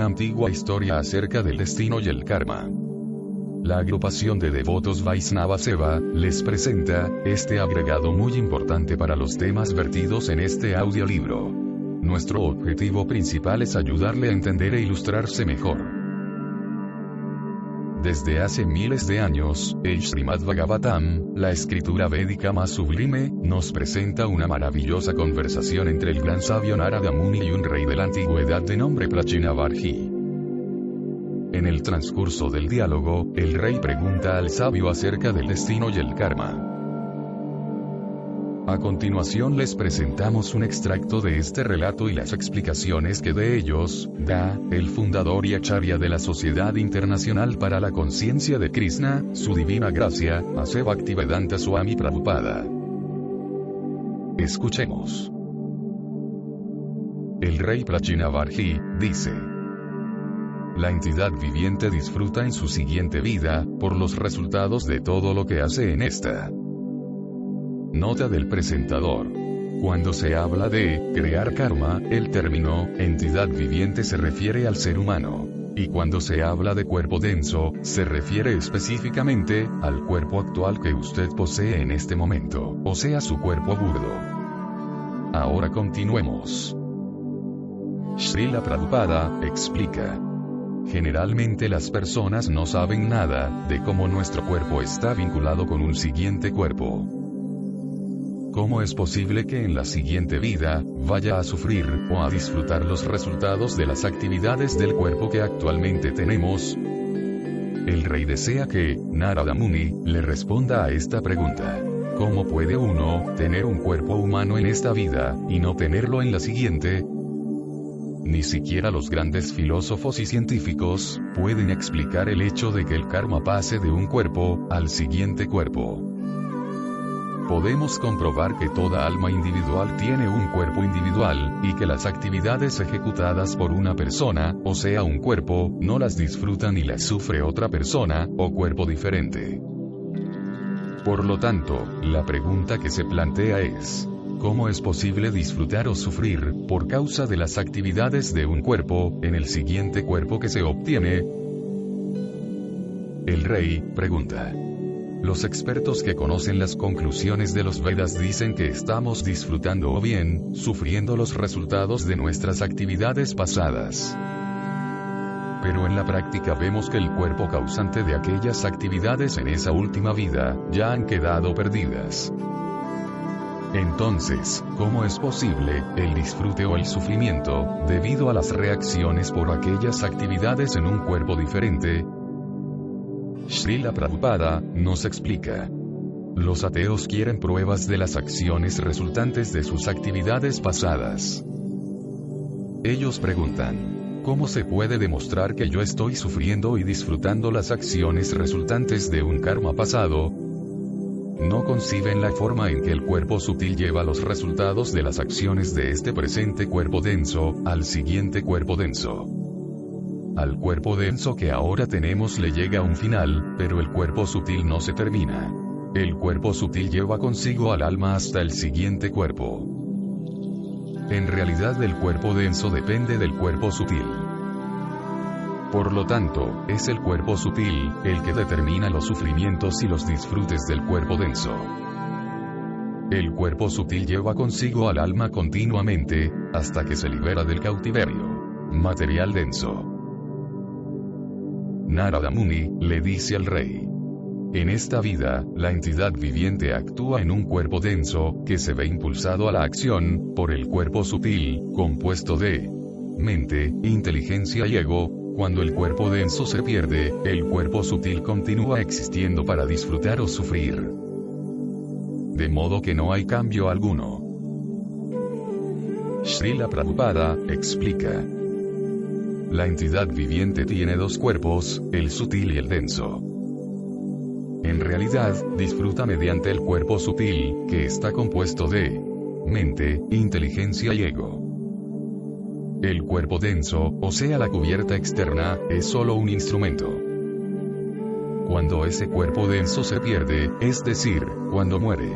una antigua historia acerca del destino y el karma. La agrupación de devotos Vaisnava Seva les presenta este agregado muy importante para los temas vertidos en este audiolibro. Nuestro objetivo principal es ayudarle a entender e ilustrarse mejor. Desde hace miles de años, el Srimad Bhagavatam, la escritura védica más sublime, nos presenta una maravillosa conversación entre el gran sabio Narada Muni y un rey de la antigüedad de nombre Prachinavarji. En el transcurso del diálogo, el rey pregunta al sabio acerca del destino y el karma. A continuación les presentamos un extracto de este relato y las explicaciones que de ellos da el fundador y acharya de la Sociedad Internacional para la Conciencia de Krishna, su divina gracia, Ase Bhaktivedanta Swami Prabhupada. Escuchemos. El rey Prachinavarji dice: La entidad viviente disfruta en su siguiente vida, por los resultados de todo lo que hace en esta. Nota del presentador. Cuando se habla de crear karma, el término entidad viviente se refiere al ser humano. Y cuando se habla de cuerpo denso, se refiere específicamente al cuerpo actual que usted posee en este momento, o sea su cuerpo burdo. Ahora continuemos. Srila Prabhupada explica. Generalmente las personas no saben nada de cómo nuestro cuerpo está vinculado con un siguiente cuerpo. ¿Cómo es posible que en la siguiente vida, vaya a sufrir, o a disfrutar los resultados de las actividades del cuerpo que actualmente tenemos? El rey desea que, Narada Muni, le responda a esta pregunta. ¿Cómo puede uno, tener un cuerpo humano en esta vida, y no tenerlo en la siguiente? Ni siquiera los grandes filósofos y científicos, pueden explicar el hecho de que el karma pase de un cuerpo, al siguiente cuerpo podemos comprobar que toda alma individual tiene un cuerpo individual, y que las actividades ejecutadas por una persona, o sea un cuerpo, no las disfruta ni las sufre otra persona, o cuerpo diferente. Por lo tanto, la pregunta que se plantea es, ¿cómo es posible disfrutar o sufrir, por causa de las actividades de un cuerpo, en el siguiente cuerpo que se obtiene? El rey, pregunta. Los expertos que conocen las conclusiones de los Vedas dicen que estamos disfrutando o bien, sufriendo los resultados de nuestras actividades pasadas. Pero en la práctica vemos que el cuerpo causante de aquellas actividades en esa última vida, ya han quedado perdidas. Entonces, ¿cómo es posible el disfrute o el sufrimiento, debido a las reacciones por aquellas actividades en un cuerpo diferente, Srila Prabhupada, nos explica. Los ateos quieren pruebas de las acciones resultantes de sus actividades pasadas. Ellos preguntan, ¿cómo se puede demostrar que yo estoy sufriendo y disfrutando las acciones resultantes de un karma pasado? No conciben la forma en que el cuerpo sutil lleva los resultados de las acciones de este presente cuerpo denso, al siguiente cuerpo denso. Al cuerpo denso que ahora tenemos le llega un final, pero el cuerpo sutil no se termina. El cuerpo sutil lleva consigo al alma hasta el siguiente cuerpo. En realidad el cuerpo denso depende del cuerpo sutil. Por lo tanto, es el cuerpo sutil, el que determina los sufrimientos y los disfrutes del cuerpo denso. El cuerpo sutil lleva consigo al alma continuamente, hasta que se libera del cautiverio. Material denso. Narada Muni, le dice al rey. En esta vida, la entidad viviente actúa en un cuerpo denso, que se ve impulsado a la acción, por el cuerpo sutil, compuesto de mente, inteligencia y ego, cuando el cuerpo denso se pierde, el cuerpo sutil continúa existiendo para disfrutar o sufrir. De modo que no hay cambio alguno. Srila Prabhupada, explica. La entidad viviente tiene dos cuerpos, el sutil y el denso. En realidad, disfruta mediante el cuerpo sutil, que está compuesto de mente, inteligencia y ego. El cuerpo denso, o sea la cubierta externa, es solo un instrumento. Cuando ese cuerpo denso se pierde, es decir, cuando muere,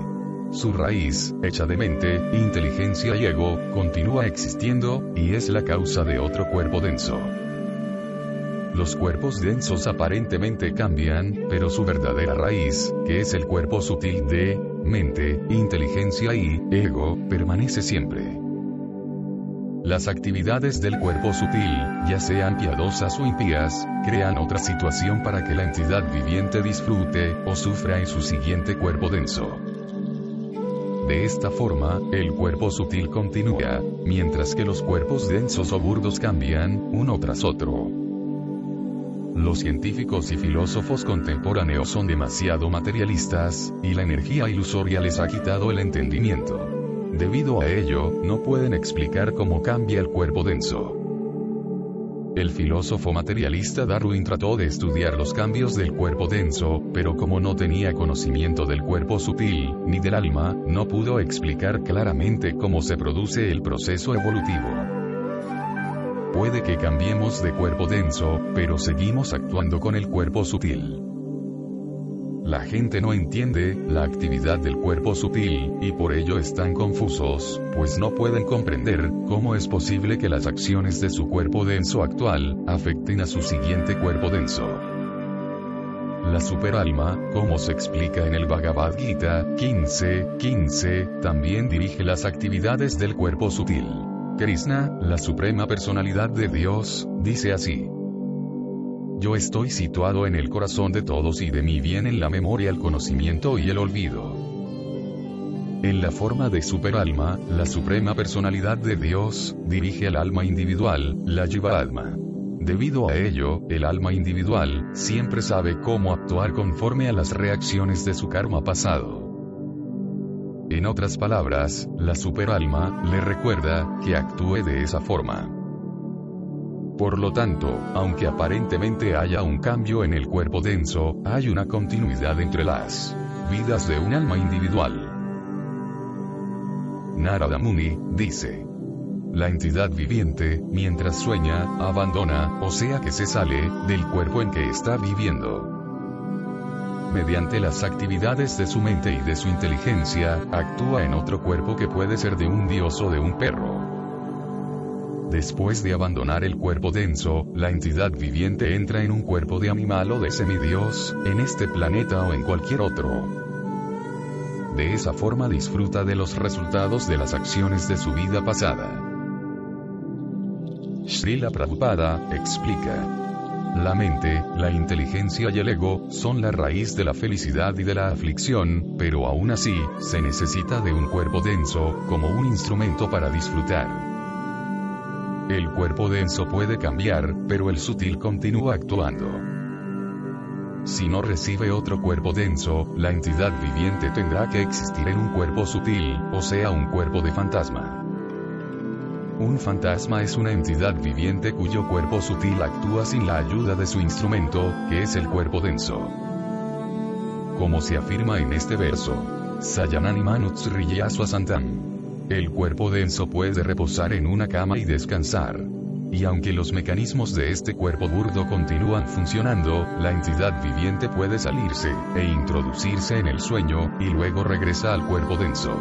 su raíz, hecha de mente, inteligencia y ego, continúa existiendo, y es la causa de otro cuerpo denso. los cuerpos densos aparentemente cambian, pero su verdadera raíz, que es el cuerpo sutil de mente, inteligencia y ego, permanece siempre. Las actividades del cuerpo sutil, ya sean piadosas o impías, crean otra situación para que la entidad viviente disfrute o sufra en su siguiente cuerpo denso. De esta forma, el cuerpo sutil continúa, mientras que los cuerpos densos o burdos cambian, uno tras otro. Los científicos y filósofos contemporáneos son demasiado materialistas, y la energía ilusoria les ha quitado el entendimiento. Debido a ello, no pueden explicar cómo cambia el cuerpo denso. El filósofo materialista Darwin trató de estudiar los cambios del cuerpo denso, pero como no tenía conocimiento del cuerpo sutil, ni del alma, no pudo explicar claramente cómo se produce el proceso evolutivo. Puede que cambiemos de cuerpo denso, pero seguimos actuando con el cuerpo sutil. La gente no entiende la actividad del cuerpo sutil, y por ello están confusos, pues no pueden comprender cómo es posible que las acciones de su cuerpo denso actual afecten a su siguiente cuerpo denso. La superalma, como se explica en el Bhagavad Gita 15, 15, también dirige las actividades del cuerpo sutil. Krishna, la suprema personalidad de Dios, dice así. Yo estoy situado en el corazón de todos y de mí vienen la memoria, el conocimiento y el olvido. En la forma de superalma, la suprema personalidad de Dios, dirige al alma individual, la Jiva-alma. Debido a ello, el alma individual, siempre sabe cómo actuar conforme a las reacciones de su karma pasado. En otras palabras, la superalma, le recuerda, que actúe de esa forma. Por lo tanto, aunque aparentemente haya un cambio en el cuerpo denso, hay una continuidad entre las vidas de un alma individual. Narada Muni, dice. La entidad viviente, mientras sueña, abandona, o sea que se sale, del cuerpo en que está viviendo. Mediante las actividades de su mente y de su inteligencia, actúa en otro cuerpo que puede ser de un dios o de un perro. Después de abandonar el cuerpo denso, la entidad viviente entra en un cuerpo de animal o de semidios, en este planeta o en cualquier otro. De esa forma disfruta de los resultados de las acciones de su vida pasada. Srila Prabhupada explica. La mente, la inteligencia y el ego son la raíz de la felicidad y de la aflicción, pero aún así, se necesita de un cuerpo denso, como un instrumento para disfrutar. El cuerpo denso puede cambiar, pero el sutil continúa actuando. Si no recibe otro cuerpo denso, la entidad viviente tendrá que existir en un cuerpo sutil, o sea, un cuerpo de fantasma. Un fantasma es una entidad viviente cuyo cuerpo sutil actúa sin la ayuda de su instrumento, que es el cuerpo denso. Como se afirma en este verso, Sayanani Santam. El cuerpo denso puede reposar en una cama y descansar. Y aunque los mecanismos de este cuerpo burdo continúan funcionando, la entidad viviente puede salirse, e introducirse en el sueño, y luego regresa al cuerpo denso.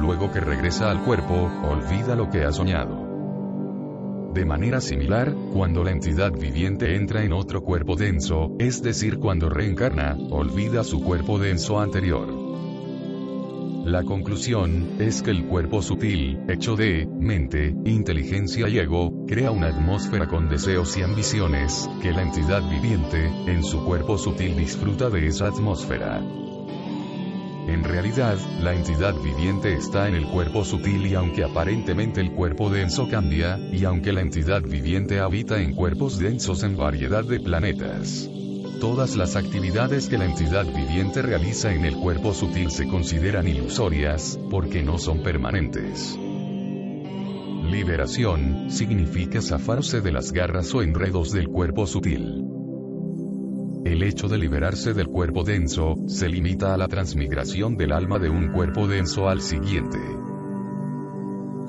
Luego que regresa al cuerpo, olvida lo que ha soñado. De manera similar, cuando la entidad viviente entra en otro cuerpo denso, es decir, cuando reencarna, olvida su cuerpo denso anterior. La conclusión es que el cuerpo sutil, hecho de mente, inteligencia y ego, crea una atmósfera con deseos y ambiciones, que la entidad viviente, en su cuerpo sutil disfruta de esa atmósfera. En realidad, la entidad viviente está en el cuerpo sutil y aunque aparentemente el cuerpo denso cambia, y aunque la entidad viviente habita en cuerpos densos en variedad de planetas, Todas las actividades que la entidad viviente realiza en el cuerpo sutil se consideran ilusorias, porque no son permanentes. Liberación, significa zafarse de las garras o enredos del cuerpo sutil. El hecho de liberarse del cuerpo denso, se limita a la transmigración del alma de un cuerpo denso al siguiente.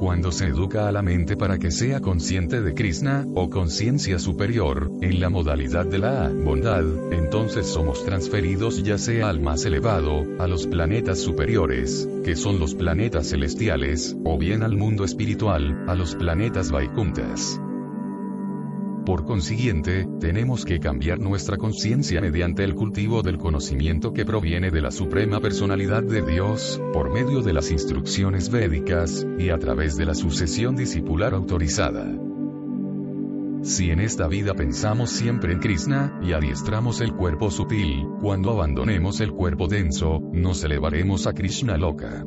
Cuando se educa a la mente para que sea consciente de Krishna, o conciencia superior, en la modalidad de la bondad, entonces somos transferidos ya sea al más elevado, a los planetas superiores, que son los planetas celestiales, o bien al mundo espiritual, a los planetas Vaikuntas. Por consiguiente, tenemos que cambiar nuestra conciencia mediante el cultivo del conocimiento que proviene de la Suprema Personalidad de Dios, por medio de las instrucciones védicas, y a través de la sucesión discipular autorizada. Si en esta vida pensamos siempre en Krishna, y adiestramos el cuerpo sutil, cuando abandonemos el cuerpo denso, nos elevaremos a Krishna loca.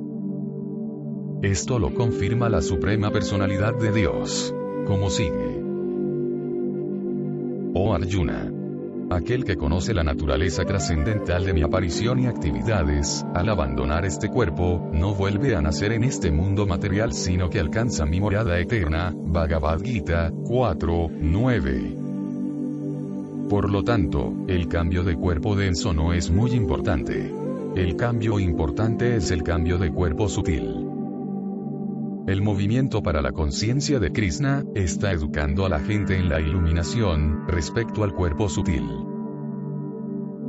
Esto lo confirma la Suprema Personalidad de Dios. Como sigue. Oh Arjuna. Aquel que conoce la naturaleza trascendental de mi aparición y actividades, al abandonar este cuerpo, no vuelve a nacer en este mundo material sino que alcanza mi morada eterna, Bhagavad Gita 4, 9. Por lo tanto, el cambio de cuerpo denso no es muy importante. El cambio importante es el cambio de cuerpo sutil. El movimiento para la conciencia de Krishna está educando a la gente en la iluminación respecto al cuerpo sutil.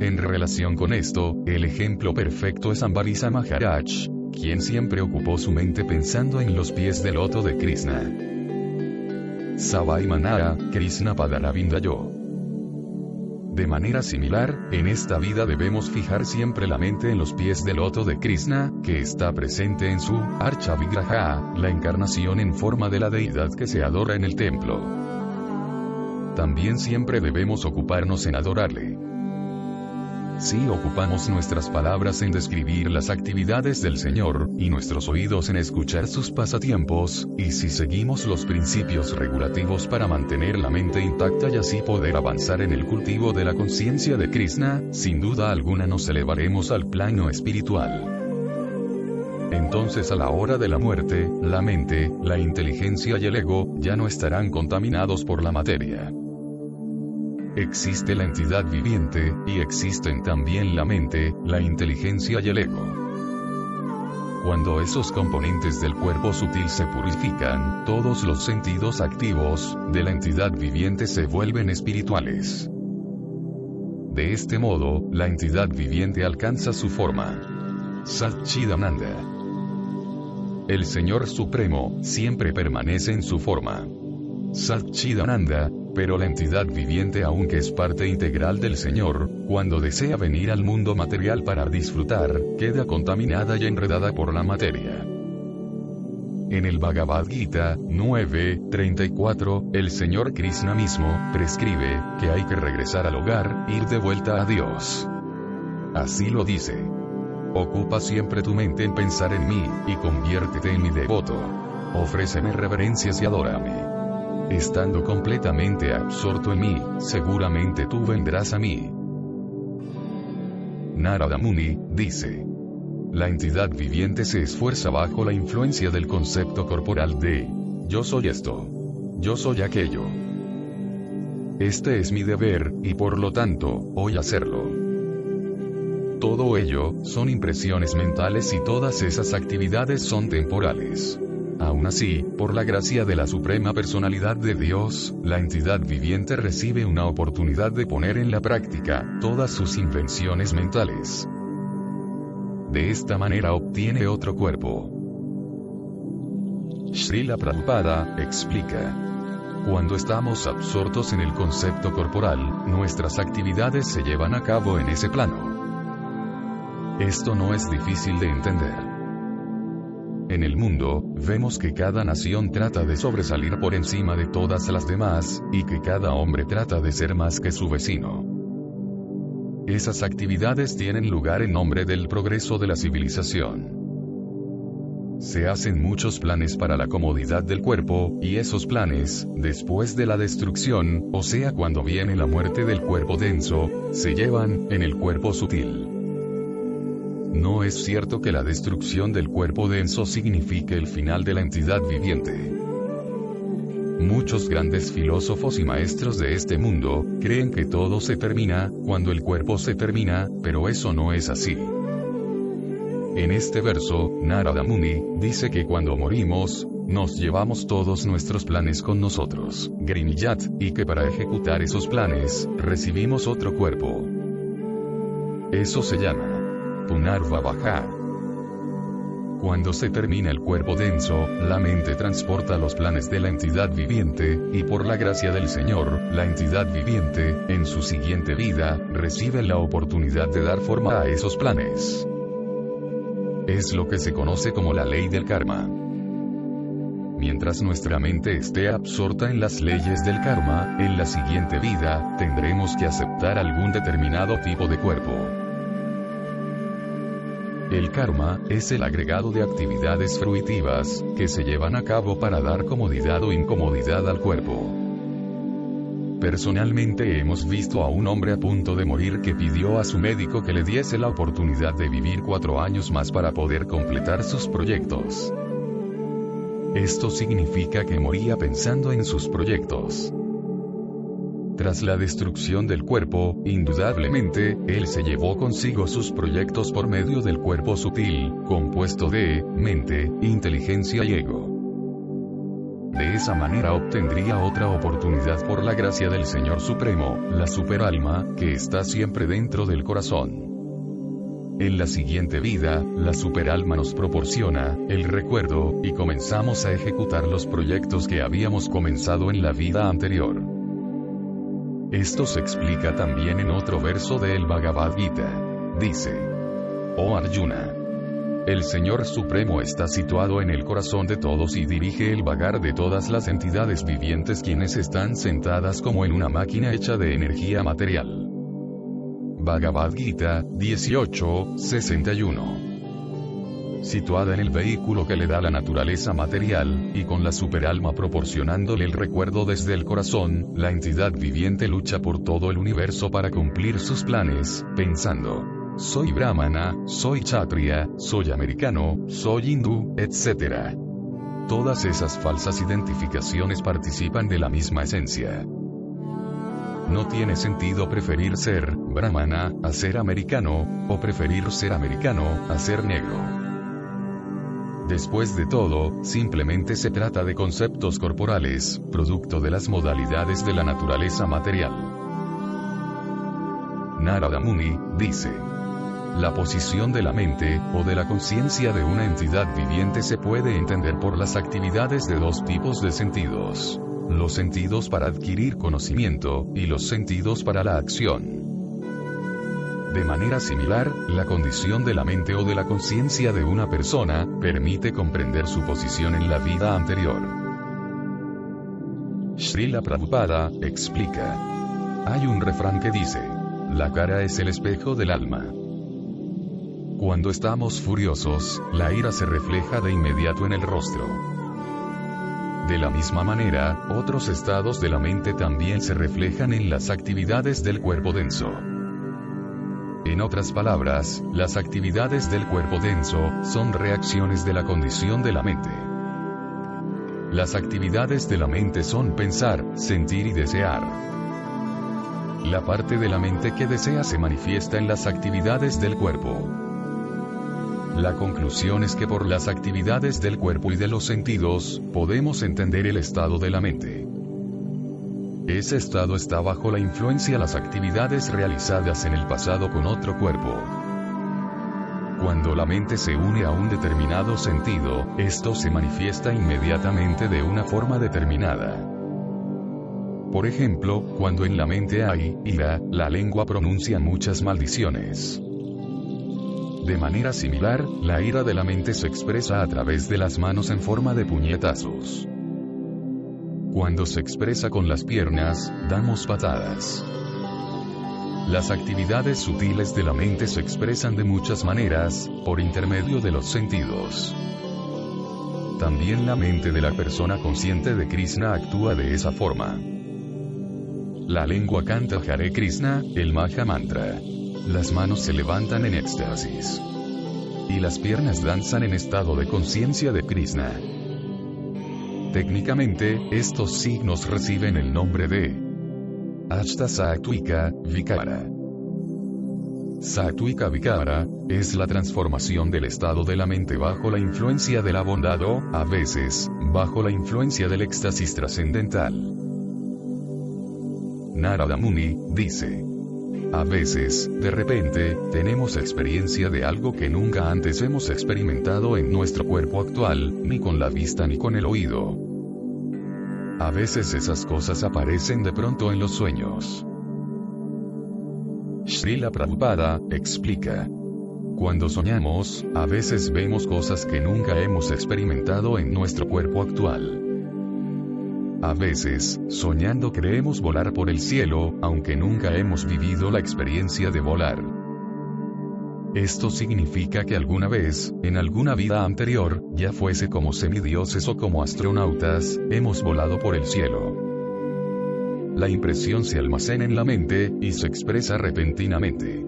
En relación con esto, el ejemplo perfecto es Ambarisa Maharaj, quien siempre ocupó su mente pensando en los pies del loto de Krishna. Savai Manara, Krishna Padaravindayo. De manera similar, en esta vida debemos fijar siempre la mente en los pies del loto de Krishna, que está presente en su Archa Vigraha, la encarnación en forma de la deidad que se adora en el templo. También siempre debemos ocuparnos en adorarle. Si ocupamos nuestras palabras en describir las actividades del Señor, y nuestros oídos en escuchar sus pasatiempos, y si seguimos los principios regulativos para mantener la mente intacta y así poder avanzar en el cultivo de la conciencia de Krishna, sin duda alguna nos elevaremos al plano espiritual. Entonces a la hora de la muerte, la mente, la inteligencia y el ego, ya no estarán contaminados por la materia. Existe la entidad viviente, y existen también la mente, la inteligencia y el ego. Cuando esos componentes del cuerpo sutil se purifican, todos los sentidos activos de la entidad viviente se vuelven espirituales. De este modo, la entidad viviente alcanza su forma. Satchidananda. El Señor Supremo siempre permanece en su forma. Satchidananda, pero la entidad viviente aunque es parte integral del Señor, cuando desea venir al mundo material para disfrutar, queda contaminada y enredada por la materia. En el Bhagavad Gita 9.34, el Señor Krishna mismo prescribe que hay que regresar al hogar, ir de vuelta a Dios. Así lo dice. Ocupa siempre tu mente en pensar en mí, y conviértete en mi devoto. Ofréceme reverencias y adórame. Estando completamente absorto en mí, seguramente tú vendrás a mí. Narada Muni, dice. La entidad viviente se esfuerza bajo la influencia del concepto corporal de yo soy esto. Yo soy aquello. Este es mi deber, y por lo tanto, voy a hacerlo. Todo ello, son impresiones mentales y todas esas actividades son temporales. Aún así, por la gracia de la Suprema Personalidad de Dios, la entidad viviente recibe una oportunidad de poner en la práctica todas sus invenciones mentales. De esta manera obtiene otro cuerpo. Srila Prabhupada explica. Cuando estamos absortos en el concepto corporal, nuestras actividades se llevan a cabo en ese plano. Esto no es difícil de entender. En el mundo, vemos que cada nación trata de sobresalir por encima de todas las demás, y que cada hombre trata de ser más que su vecino. Esas actividades tienen lugar en nombre del progreso de la civilización. Se hacen muchos planes para la comodidad del cuerpo, y esos planes, después de la destrucción, o sea cuando viene la muerte del cuerpo denso, se llevan en el cuerpo sutil. No es cierto que la destrucción del cuerpo denso signifique el final de la entidad viviente. Muchos grandes filósofos y maestros de este mundo creen que todo se termina cuando el cuerpo se termina, pero eso no es así. En este verso, Narada Muni dice que cuando morimos, nos llevamos todos nuestros planes con nosotros, Grinillat, y que para ejecutar esos planes, recibimos otro cuerpo. Eso se llama Punarva Cuando se termina el cuerpo denso, la mente transporta los planes de la entidad viviente, y por la gracia del Señor, la entidad viviente, en su siguiente vida, recibe la oportunidad de dar forma a esos planes. Es lo que se conoce como la ley del karma. Mientras nuestra mente esté absorta en las leyes del karma, en la siguiente vida, tendremos que aceptar algún determinado tipo de cuerpo. El karma es el agregado de actividades fruitivas que se llevan a cabo para dar comodidad o incomodidad al cuerpo. Personalmente hemos visto a un hombre a punto de morir que pidió a su médico que le diese la oportunidad de vivir cuatro años más para poder completar sus proyectos. Esto significa que moría pensando en sus proyectos. Tras la destrucción del cuerpo, indudablemente, él se llevó consigo sus proyectos por medio del cuerpo sutil, compuesto de mente, inteligencia y ego. De esa manera obtendría otra oportunidad por la gracia del Señor Supremo, la superalma, que está siempre dentro del corazón. En la siguiente vida, la superalma nos proporciona el recuerdo, y comenzamos a ejecutar los proyectos que habíamos comenzado en la vida anterior. Esto se explica también en otro verso del Bhagavad Gita. Dice, Oh Arjuna, el Señor Supremo está situado en el corazón de todos y dirige el vagar de todas las entidades vivientes quienes están sentadas como en una máquina hecha de energía material. Bhagavad Gita 18:61 Situada en el vehículo que le da la naturaleza material, y con la superalma proporcionándole el recuerdo desde el corazón, la entidad viviente lucha por todo el universo para cumplir sus planes, pensando, soy brahmana, soy chatria, soy americano, soy hindú, etc. Todas esas falsas identificaciones participan de la misma esencia. No tiene sentido preferir ser brahmana a ser americano, o preferir ser americano a ser negro. Después de todo, simplemente se trata de conceptos corporales, producto de las modalidades de la naturaleza material. Narada Muni, dice, la posición de la mente, o de la conciencia de una entidad viviente se puede entender por las actividades de dos tipos de sentidos. Los sentidos para adquirir conocimiento, y los sentidos para la acción. De manera similar, la condición de la mente o de la conciencia de una persona, permite comprender su posición en la vida anterior. Srila Prabhupada, explica. Hay un refrán que dice, la cara es el espejo del alma. Cuando estamos furiosos, la ira se refleja de inmediato en el rostro. De la misma manera, otros estados de la mente también se reflejan en las actividades del cuerpo denso. En otras palabras, las actividades del cuerpo denso son reacciones de la condición de la mente. Las actividades de la mente son pensar, sentir y desear. La parte de la mente que desea se manifiesta en las actividades del cuerpo. La conclusión es que por las actividades del cuerpo y de los sentidos, podemos entender el estado de la mente. Ese estado está bajo la influencia de las actividades realizadas en el pasado con otro cuerpo. Cuando la mente se une a un determinado sentido, esto se manifiesta inmediatamente de una forma determinada. Por ejemplo, cuando en la mente hay ira, la lengua pronuncia muchas maldiciones. De manera similar, la ira de la mente se expresa a través de las manos en forma de puñetazos. Cuando se expresa con las piernas, damos patadas. Las actividades sutiles de la mente se expresan de muchas maneras, por intermedio de los sentidos. También la mente de la persona consciente de Krishna actúa de esa forma. La lengua canta Hare Krishna, el Maha Mantra. Las manos se levantan en éxtasis. Y las piernas danzan en estado de conciencia de Krishna. Técnicamente, estos signos reciben el nombre de Ashta Sattvika Vikara. Sattvika Vikara es la transformación del estado de la mente bajo la influencia de la bondad o, a veces, bajo la influencia del éxtasis trascendental. Narada Muni dice: A veces, de repente, tenemos experiencia de algo que nunca antes hemos experimentado en nuestro cuerpo actual, ni con la vista ni con el oído. A veces esas cosas aparecen de pronto en los sueños. Srila Prabhupada explica. Cuando soñamos, a veces vemos cosas que nunca hemos experimentado en nuestro cuerpo actual. A veces, soñando creemos volar por el cielo, aunque nunca hemos vivido la experiencia de volar. Esto significa que alguna vez, en alguna vida anterior, ya fuese como semidioses o como astronautas, hemos volado por el cielo. La impresión se almacena en la mente, y se expresa repentinamente.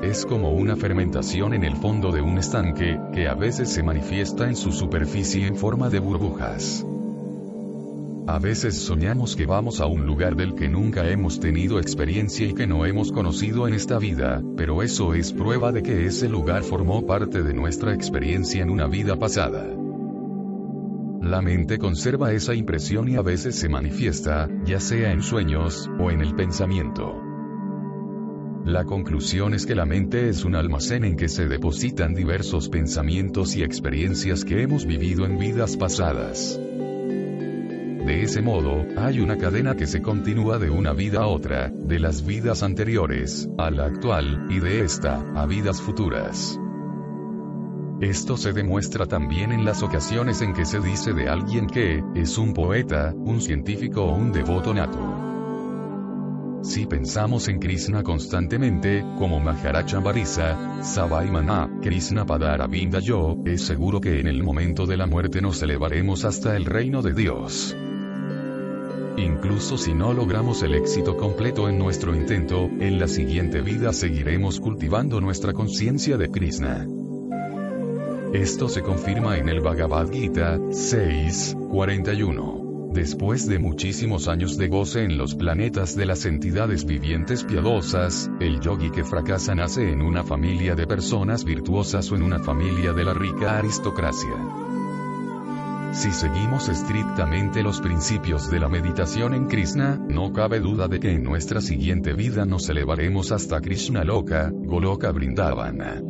Es como una fermentación en el fondo de un estanque, que a veces se manifiesta en su superficie en forma de burbujas. A veces soñamos que vamos a un lugar del que nunca hemos tenido experiencia y que no hemos conocido en esta vida, pero eso es prueba de que ese lugar formó parte de nuestra experiencia en una vida pasada. La mente conserva esa impresión y a veces se manifiesta, ya sea en sueños, o en el pensamiento. La conclusión es que la mente es un almacén en que se depositan diversos pensamientos y experiencias que hemos vivido en vidas pasadas. De ese modo, hay una cadena que se continúa de una vida a otra, de las vidas anteriores, a la actual, y de esta, a vidas futuras. Esto se demuestra también en las ocasiones en que se dice de alguien que, es un poeta, un científico o un devoto nato. Si pensamos en Krishna constantemente, como Maharachambarisa, Sabai Mana, Krishna Padaravinda Yo, es seguro que en el momento de la muerte nos elevaremos hasta el reino de Dios. Incluso si no logramos el éxito completo en nuestro intento, en la siguiente vida seguiremos cultivando nuestra conciencia de Krishna. Esto se confirma en el Bhagavad Gita 6.41. Después de muchísimos años de goce en los planetas de las entidades vivientes piadosas, el yogi que fracasa nace en una familia de personas virtuosas o en una familia de la rica aristocracia. Si seguimos estrictamente los principios de la meditación en Krishna, no cabe duda de que en nuestra siguiente vida nos elevaremos hasta Krishna Loka, Goloka Brindavana.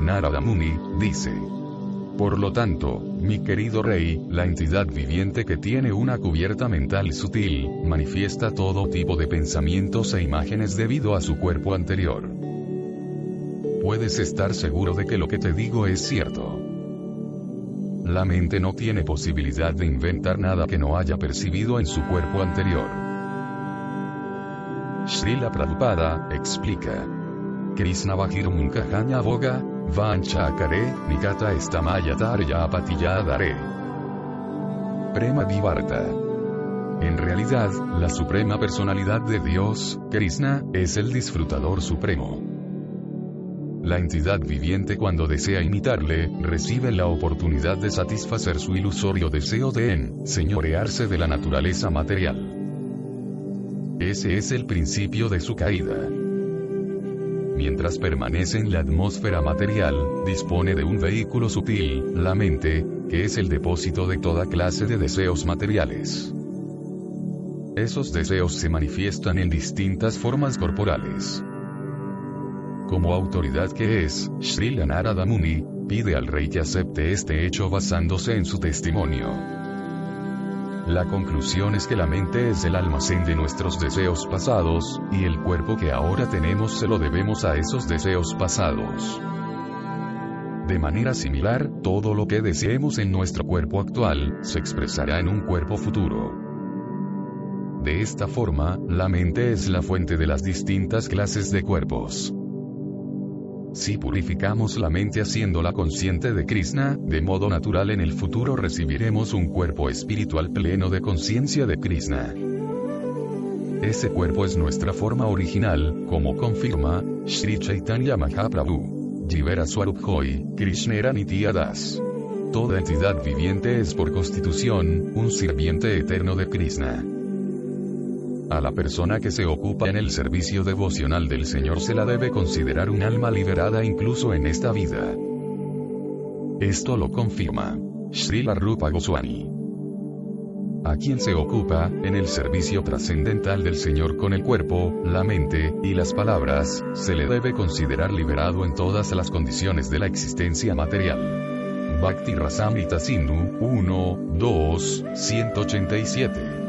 Narada Muni, dice. Por lo tanto, mi querido rey, la entidad viviente que tiene una cubierta mental sutil, manifiesta todo tipo de pensamientos e imágenes debido a su cuerpo anterior. Puedes estar seguro de que lo que te digo es cierto. La mente no tiene posibilidad de inventar nada que no haya percibido en su cuerpo anterior. Srila Prabhupada explica. Krishna Bhajirum Kahanya Boga, Vanchakare, Nikata Estamayatare Dare. Prema Vivarta. En realidad, la suprema personalidad de Dios, Krishna, es el disfrutador supremo. La entidad viviente cuando desea imitarle, recibe la oportunidad de satisfacer su ilusorio deseo de en, señorearse de la naturaleza material. Ese es el principio de su caída. Mientras permanece en la atmósfera material, dispone de un vehículo sutil, la mente, que es el depósito de toda clase de deseos materiales. Esos deseos se manifiestan en distintas formas corporales. Como autoridad que es, Srila Narada Muni, pide al rey que acepte este hecho basándose en su testimonio. La conclusión es que la mente es el almacén de nuestros deseos pasados, y el cuerpo que ahora tenemos se lo debemos a esos deseos pasados. De manera similar, todo lo que deseemos en nuestro cuerpo actual, se expresará en un cuerpo futuro. De esta forma, la mente es la fuente de las distintas clases de cuerpos. Si purificamos la mente haciéndola consciente de Krishna, de modo natural en el futuro recibiremos un cuerpo espiritual pleno de conciencia de Krishna. Ese cuerpo es nuestra forma original, como confirma Sri Chaitanya Mahaprabhu. Jivera Swaruphoy, Krishnera Das. Toda entidad viviente es por constitución, un sirviente eterno de Krishna. A la persona que se ocupa en el servicio devocional del Señor se la debe considerar un alma liberada incluso en esta vida. Esto lo confirma Srila Rupa Goswami. a quien se ocupa, en el servicio trascendental del Señor con el cuerpo, la mente, y las palabras, se le debe considerar liberado en todas las condiciones de la existencia material. Bhakti Rasamrita Sindhu 1, 2, 187.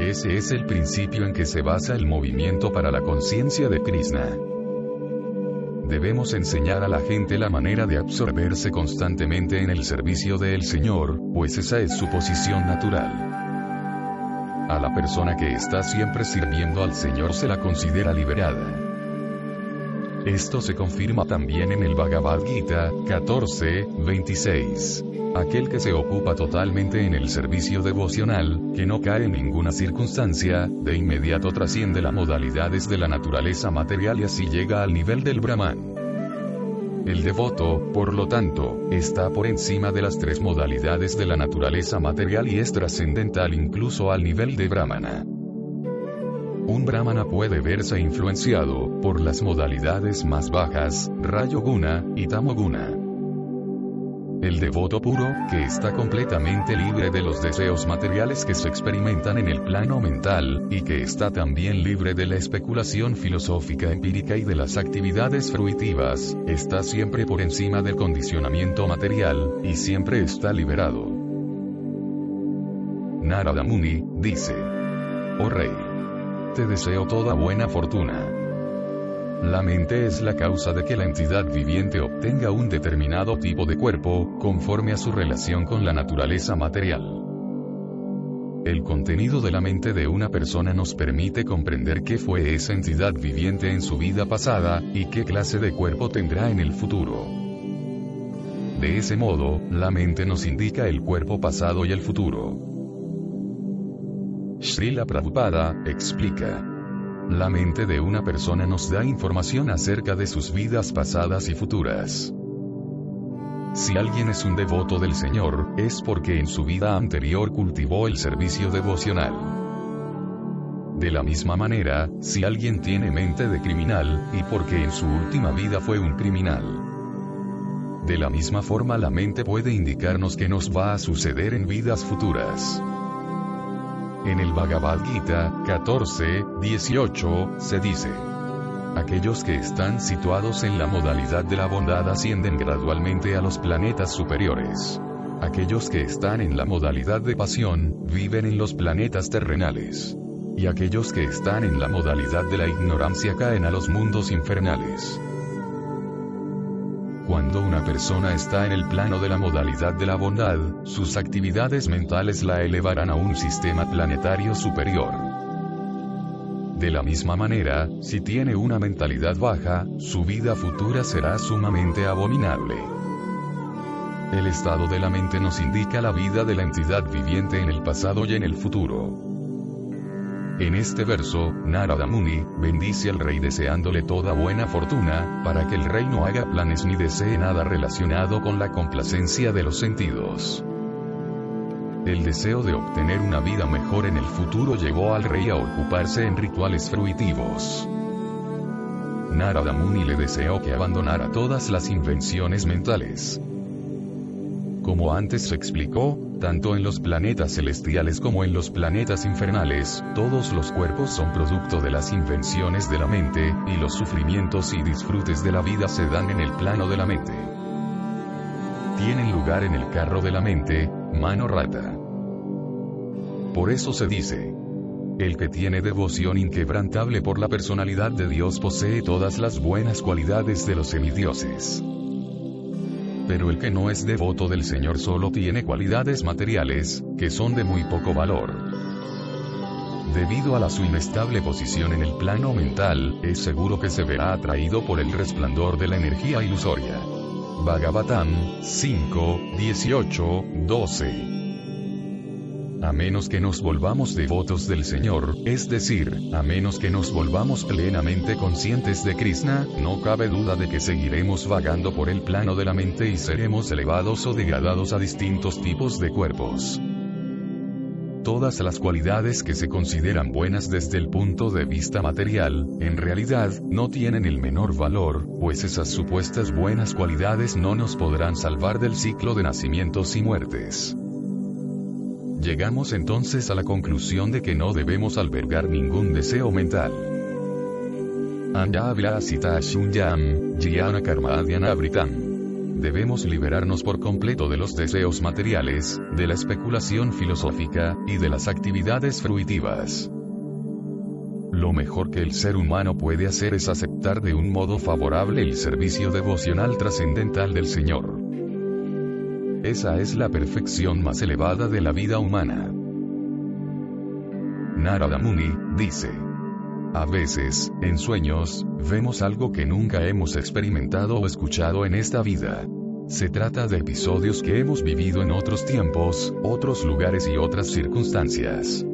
Ese es el principio en que se basa el movimiento para la conciencia de Krishna. Debemos enseñar a la gente la manera de absorberse constantemente en el servicio del Señor, pues esa es su posición natural. A la persona que está siempre sirviendo al Señor se la considera liberada. Esto se confirma también en el Bhagavad Gita 14, 26. Aquel que se ocupa totalmente en el servicio devocional, que no cae en ninguna circunstancia, de inmediato trasciende las modalidades de la naturaleza material y así llega al nivel del Brahman. El devoto, por lo tanto, está por encima de las tres modalidades de la naturaleza material y es trascendental incluso al nivel de Brahmana. Un brahmana puede verse influenciado por las modalidades más bajas, Rayoguna y Tamoguna. El devoto puro, que está completamente libre de los deseos materiales que se experimentan en el plano mental, y que está también libre de la especulación filosófica empírica y de las actividades fruitivas, está siempre por encima del condicionamiento material, y siempre está liberado. Narada Muni, dice, Oh rey, te deseo toda buena fortuna. La mente es la causa de que la entidad viviente obtenga un determinado tipo de cuerpo, conforme a su relación con la naturaleza material. El contenido de la mente de una persona nos permite comprender qué fue esa entidad viviente en su vida pasada, y qué clase de cuerpo tendrá en el futuro. De ese modo, la mente nos indica el cuerpo pasado y el futuro. Srila Prabhupada, explica. La mente de una persona nos da información acerca de sus vidas pasadas y futuras. Si alguien es un devoto del Señor, es porque en su vida anterior cultivó el servicio devocional. De la misma manera, si alguien tiene mente de criminal, y porque en su última vida fue un criminal. De la misma forma la mente puede indicarnos que nos va a suceder en vidas futuras. En el Bhagavad Gita 14, 18, se dice, Aquellos que están situados en la modalidad de la bondad ascienden gradualmente a los planetas superiores. Aquellos que están en la modalidad de pasión, viven en los planetas terrenales. Y aquellos que están en la modalidad de la ignorancia caen a los mundos infernales. Cuando una persona está en el plano de la modalidad de la bondad, sus actividades mentales la elevarán a un sistema planetario superior. De la misma manera, si tiene una mentalidad baja, su vida futura será sumamente abominable. El estado de la mente nos indica la vida de la entidad viviente en el pasado y en el futuro. En este verso, Narada Muni, bendice al rey deseándole toda buena fortuna, para que el rey no haga planes ni desee nada relacionado con la complacencia de los sentidos. El deseo de obtener una vida mejor en el futuro llevó al rey a ocuparse en rituales fruitivos. Narada Muni le deseó que abandonara todas las invenciones mentales. Como antes se explicó, tanto en los planetas celestiales como en los planetas infernales, todos los cuerpos son producto de las invenciones de la mente, y los sufrimientos y disfrutes de la vida se dan en el plano de la mente. Tienen lugar en el carro de la mente, mano rata. Por eso se dice, el que tiene devoción inquebrantable por la personalidad de Dios posee todas las buenas cualidades de los semidioses. Pero el que no es devoto del Señor solo tiene cualidades materiales, que son de muy poco valor. Debido a la su inestable posición en el plano mental, es seguro que se verá atraído por el resplandor de la energía ilusoria. Bhagavatam 5, 18, 12 a menos que nos volvamos devotos del Señor, es decir, a menos que nos volvamos plenamente conscientes de Krishna, no cabe duda de que seguiremos vagando por el plano de la mente y seremos elevados o degradados a distintos tipos de cuerpos. Todas las cualidades que se consideran buenas desde el punto de vista material, en realidad, no tienen el menor valor, pues esas supuestas buenas cualidades no nos podrán salvar del ciclo de nacimientos y muertes. Llegamos entonces a la conclusión de que no debemos albergar ningún deseo mental. Debemos liberarnos por completo de los deseos materiales, de la especulación filosófica, y de las actividades fruitivas. Lo mejor que el ser humano puede hacer es aceptar de un modo favorable el servicio devocional trascendental del Señor. Esa es la perfección más elevada de la vida humana. Narada Muni, dice. A veces, en sueños, vemos algo que nunca hemos experimentado o escuchado en esta vida. Se trata de episodios que hemos vivido en otros tiempos, otros lugares y otras circunstancias.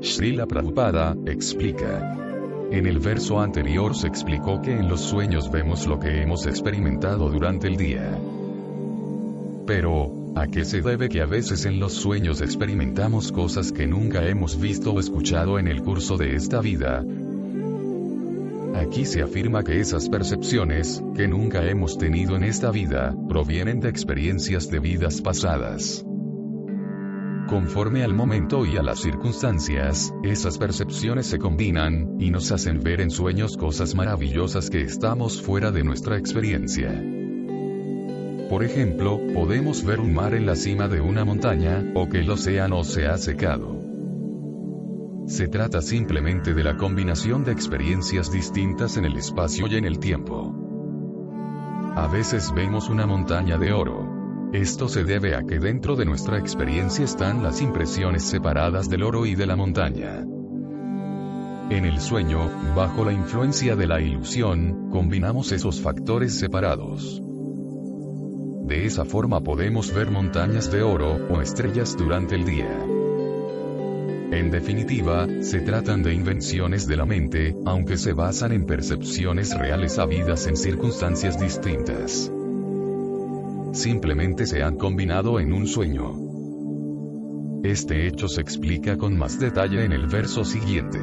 Srila Prabhupada, explica. En el verso anterior se explicó que en los sueños vemos lo que hemos experimentado durante el día. Pero, ¿a qué se debe que a veces en los sueños experimentamos cosas que nunca hemos visto o escuchado en el curso de esta vida? Aquí se afirma que esas percepciones, que nunca hemos tenido en esta vida, provienen de experiencias de vidas pasadas. Conforme al momento y a las circunstancias, esas percepciones se combinan, y nos hacen ver en sueños cosas maravillosas que estamos fuera de nuestra experiencia. Por ejemplo, podemos ver un mar en la cima de una montaña, o que el océano se ha secado. Se trata simplemente de la combinación de experiencias distintas en el espacio y en el tiempo. A veces vemos una montaña de oro. Esto se debe a que dentro de nuestra experiencia están las impresiones separadas del oro y de la montaña. En el sueño, bajo la influencia de la ilusión, combinamos esos factores separados. De esa forma podemos ver montañas de oro o estrellas durante el día. En definitiva, se tratan de invenciones de la mente, aunque se basan en percepciones reales habidas en circunstancias distintas. Simplemente se han combinado en un sueño. Este hecho se explica con más detalle en el verso siguiente.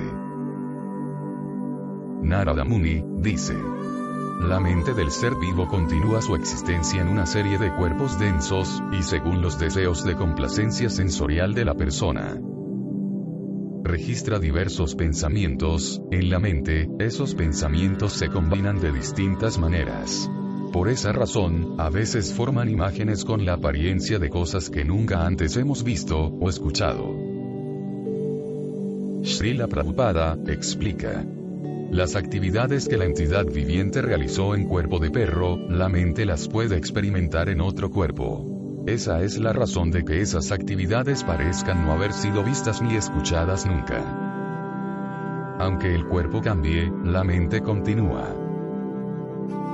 Narada Muni, dice. La mente del ser vivo continúa su existencia en una serie de cuerpos densos, y según los deseos de complacencia sensorial de la persona. Registra diversos pensamientos, en la mente, esos pensamientos se combinan de distintas maneras. Por esa razón, a veces forman imágenes con la apariencia de cosas que nunca antes hemos visto o escuchado. Srila Prabhupada explica. Las actividades que la entidad viviente realizó en cuerpo de perro, la mente las puede experimentar en otro cuerpo. Esa es la razón de que esas actividades parezcan no haber sido vistas ni escuchadas nunca. Aunque el cuerpo cambie, la mente continúa.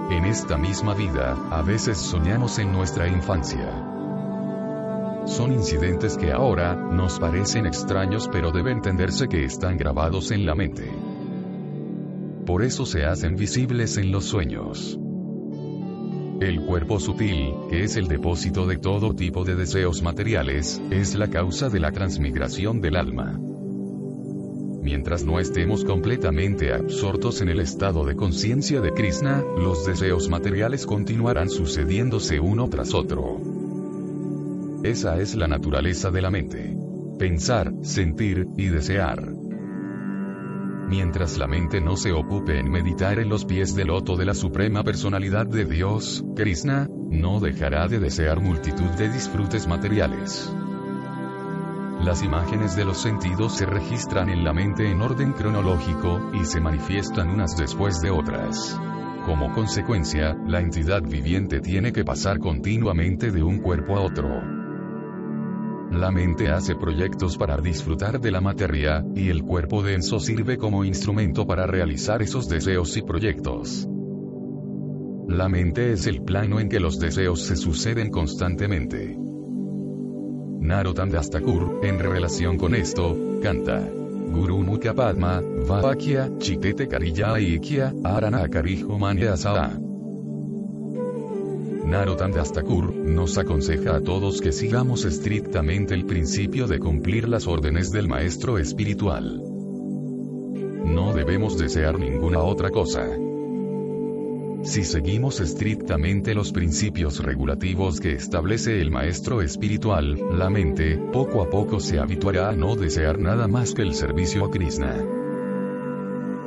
En esta misma vida, a veces soñamos en nuestra infancia. Son incidentes que ahora, nos parecen extraños pero debe entenderse que están grabados en la mente por eso se hacen visibles en los sueños. El cuerpo sutil, que es el depósito de todo tipo de deseos materiales, es la causa de la transmigración del alma. Mientras no estemos completamente absortos en el estado de conciencia de Krishna, los deseos materiales continuarán sucediéndose uno tras otro. Esa es la naturaleza de la mente. Pensar, sentir, y desear. Mientras la mente no se ocupe en meditar en los pies del loto de la Suprema Personalidad de Dios, Krishna, no dejará de desear multitud de disfrutes materiales. Las imágenes de los sentidos se registran en la mente en orden cronológico, y se manifiestan unas después de otras. Como consecuencia, la entidad viviente tiene que pasar continuamente de un cuerpo a otro. La mente hace proyectos para disfrutar de la materia, y el cuerpo denso sirve como instrumento para realizar esos deseos y proyectos. La mente es el plano en que los deseos se suceden constantemente. Narottam Dastakur, en relación con esto, canta. Guru Mukha Padma, Vavakya, Chitete Karilla Ikya, Arana Karijo Manya Narottam Dastakur, nos aconseja a todos que sigamos estrictamente el principio de cumplir las órdenes del maestro espiritual. No debemos desear ninguna otra cosa. si seguimos estrictamente los principios regulativos que establece el maestro espiritual, la mente, poco a poco se habituará a no desear nada más que el servicio a Krishna.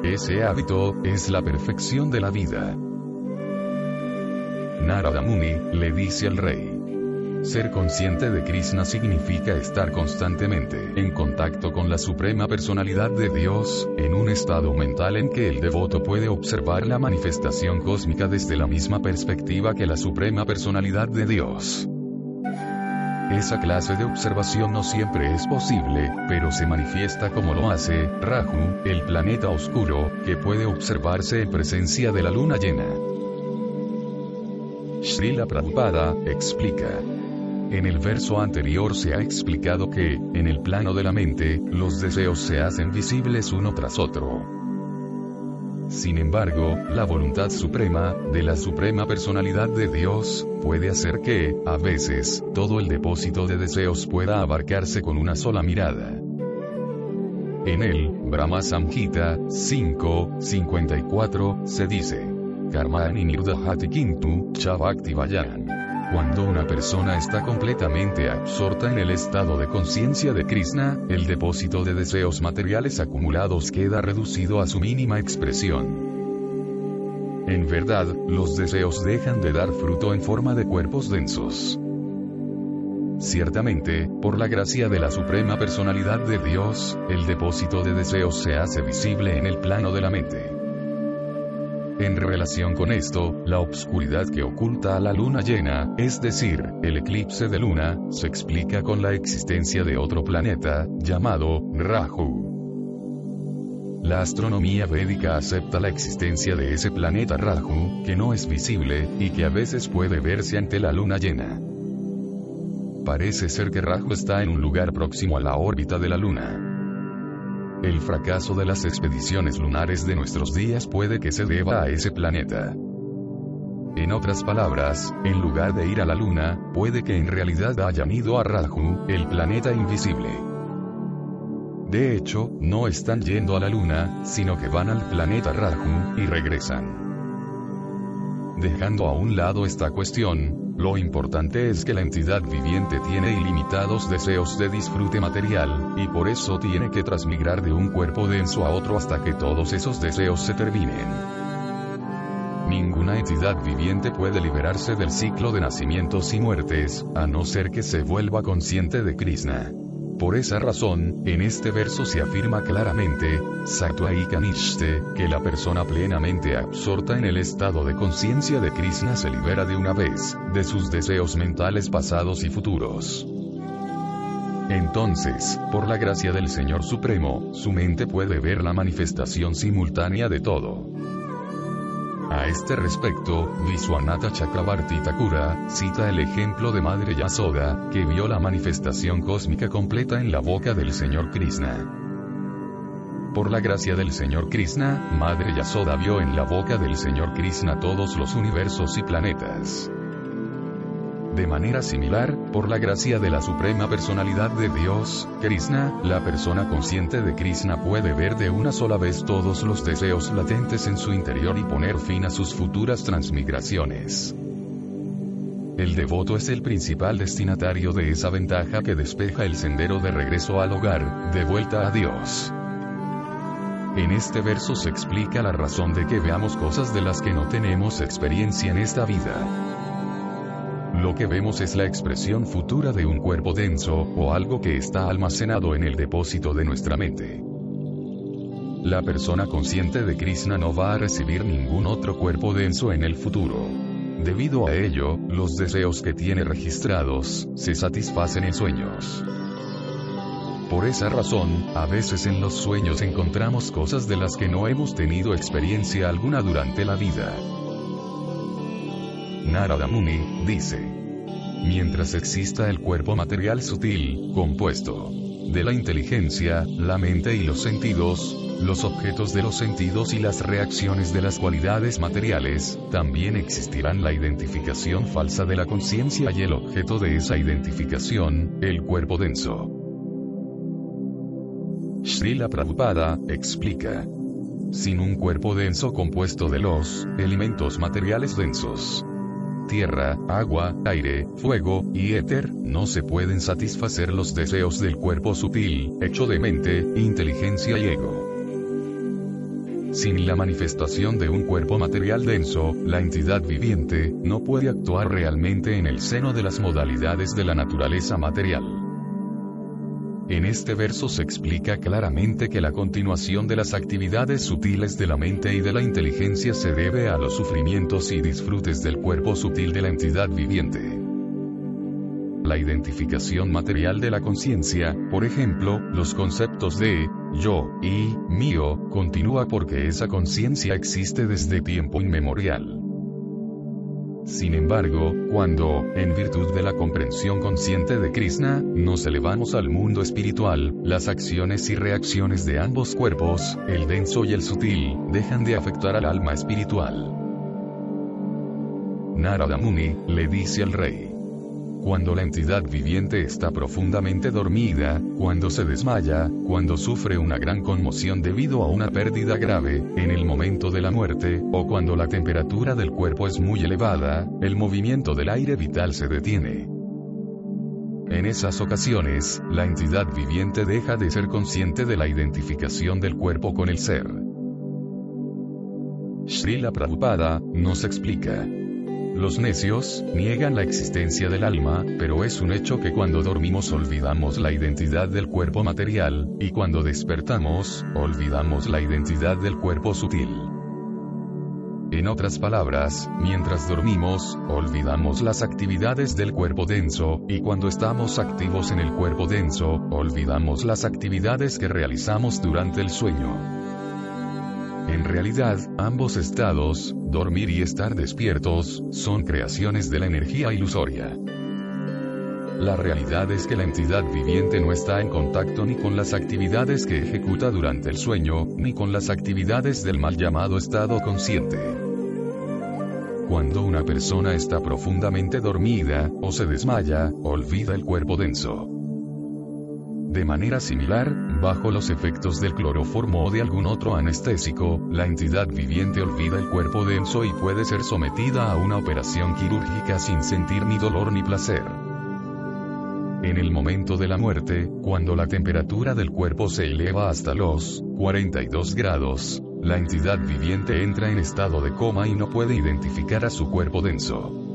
Ese hábito, es la perfección de la vida. Narada le dice al rey. Ser consciente de Krishna significa estar constantemente en contacto con la Suprema Personalidad de Dios, en un estado mental en que el devoto puede observar la manifestación cósmica desde la misma perspectiva que la Suprema Personalidad de Dios. Esa clase de observación no siempre es posible, pero se manifiesta como lo hace Raju, el planeta oscuro, que puede observarse en presencia de la luna llena. Srila Prabhupada explica. En el verso anterior se ha explicado que, en el plano de la mente, los deseos se hacen visibles uno tras otro. Sin embargo, la voluntad suprema, de la suprema personalidad de Dios, puede hacer que, a veces, todo el depósito de deseos pueda abarcarse con una sola mirada. En el Brahma Samhita 5, 54, se dice, Karmani Nirdahati Kintu, Chavakti Vayan. Cuando una persona está completamente absorta en el estado de conciencia de Krishna, el depósito de deseos materiales acumulados queda reducido a su mínima expresión. En verdad, los deseos dejan de dar fruto en forma de cuerpos densos. Ciertamente, por la gracia de la Suprema Personalidad de Dios, el depósito de deseos se hace visible en el plano de la mente. En relación con esto, la obscuridad que oculta a la luna llena, es decir, el eclipse de luna, se explica con la existencia de otro planeta, llamado Raju. La astronomía védica acepta la existencia de ese planeta Raju, que no es visible, y que a veces puede verse ante la luna llena. Parece ser que Raju está en un lugar próximo a la órbita de la luna. El fracaso de las expediciones lunares de nuestros días puede que se deba a ese planeta. En otras palabras, en lugar de ir a la Luna, puede que en realidad hayan ido a Raju, el planeta invisible. De hecho, no están yendo a la Luna, sino que van al planeta Raju, y regresan. Dejando a un lado esta cuestión, lo importante es que la entidad viviente tiene ilimitados deseos de disfrute material, y por eso tiene que transmigrar de un cuerpo denso a otro hasta que todos esos deseos se terminen. Ninguna entidad viviente puede liberarse del ciclo de nacimientos y muertes, a no ser que se vuelva consciente de Krishna. Por esa razón, en este verso se afirma claramente, Kanishte, que la persona plenamente absorta en el estado de conciencia de Krishna se libera de una vez, de sus deseos mentales pasados y futuros. Entonces, por la gracia del Señor Supremo, su mente puede ver la manifestación simultánea de todo. A este respecto, Visuanatha Chakrabarti Thakura, cita el ejemplo de Madre Yasoda, que vio la manifestación cósmica completa en la boca del Señor Krishna. Por la gracia del Señor Krishna, Madre Yasoda vio en la boca del Señor Krishna todos los universos y planetas. De manera similar, por la gracia de la Suprema Personalidad de Dios, Krishna, la persona consciente de Krishna puede ver de una sola vez todos los deseos latentes en su interior y poner fin a sus futuras transmigraciones. El devoto es el principal destinatario de esa ventaja que despeja el sendero de regreso al hogar, de vuelta a Dios. En este verso se explica la razón de que veamos cosas de las que no tenemos experiencia en esta vida. Lo que vemos es la expresión futura de un cuerpo denso, o algo que está almacenado en el depósito de nuestra mente. La persona consciente de Krishna no va a recibir ningún otro cuerpo denso en el futuro. Debido a ello, los deseos que tiene registrados, se satisfacen en sueños. Por esa razón, a veces en los sueños encontramos cosas de las que no hemos tenido experiencia alguna durante la vida. Narada Muni, dice. Mientras exista el cuerpo material sutil, compuesto de la inteligencia, la mente y los sentidos, los objetos de los sentidos y las reacciones de las cualidades materiales, también existirán la identificación falsa de la conciencia y el objeto de esa identificación, el cuerpo denso. Srila Prabhupada, explica. sin un cuerpo denso compuesto de los elementos materiales densos. Tierra, agua, aire, fuego y éter, no se pueden satisfacer los deseos del cuerpo sutil, hecho de mente, inteligencia y ego. Sin la manifestación de un cuerpo material denso, la entidad viviente, no puede actuar realmente en el seno de las modalidades de la naturaleza material. En este verso se explica claramente que la continuación de las actividades sutiles de la mente y de la inteligencia se debe a los sufrimientos y disfrutes del cuerpo sutil de la entidad viviente. La identificación material de la conciencia, por ejemplo, los conceptos de yo y mío, continúa porque esa conciencia existe desde tiempo inmemorial. Sin embargo, cuando, en virtud de la comprensión consciente de Krishna, nos elevamos al mundo espiritual, las acciones y reacciones de ambos cuerpos, el denso y el sutil, dejan de afectar al alma espiritual. Narada Muni, le dice al rey. Cuando la entidad viviente está profundamente dormida, cuando se desmaya, cuando sufre una gran conmoción debido a una pérdida grave, en el momento de la muerte, o cuando la temperatura del cuerpo es muy elevada, el movimiento del aire vital se detiene. En esas ocasiones, la entidad viviente deja de ser consciente de la identificación del cuerpo con el ser. Srila Prabhupada nos explica. Los necios niegan la existencia del alma, pero es un hecho que cuando dormimos olvidamos la identidad del cuerpo material, y cuando despertamos, olvidamos la identidad del cuerpo sutil. En otras palabras, mientras dormimos, olvidamos las actividades del cuerpo denso, y cuando estamos activos en el cuerpo denso, olvidamos las actividades que realizamos durante el sueño. En realidad, ambos estados, dormir y estar despiertos, son creaciones de la energía ilusoria. La realidad es que la entidad viviente no está en contacto ni con las actividades que ejecuta durante el sueño, ni con las actividades del mal llamado estado consciente. Cuando una persona está profundamente dormida, o se desmaya, olvida el cuerpo denso. De manera similar, bajo los efectos del cloroformo o de algún otro anestésico, la entidad viviente olvida el cuerpo denso y puede ser sometida a una operación quirúrgica sin sentir ni dolor ni placer. En el momento de la muerte, cuando la temperatura del cuerpo se eleva hasta los 42 grados, la entidad viviente entra en estado de coma y no puede identificar a su cuerpo denso.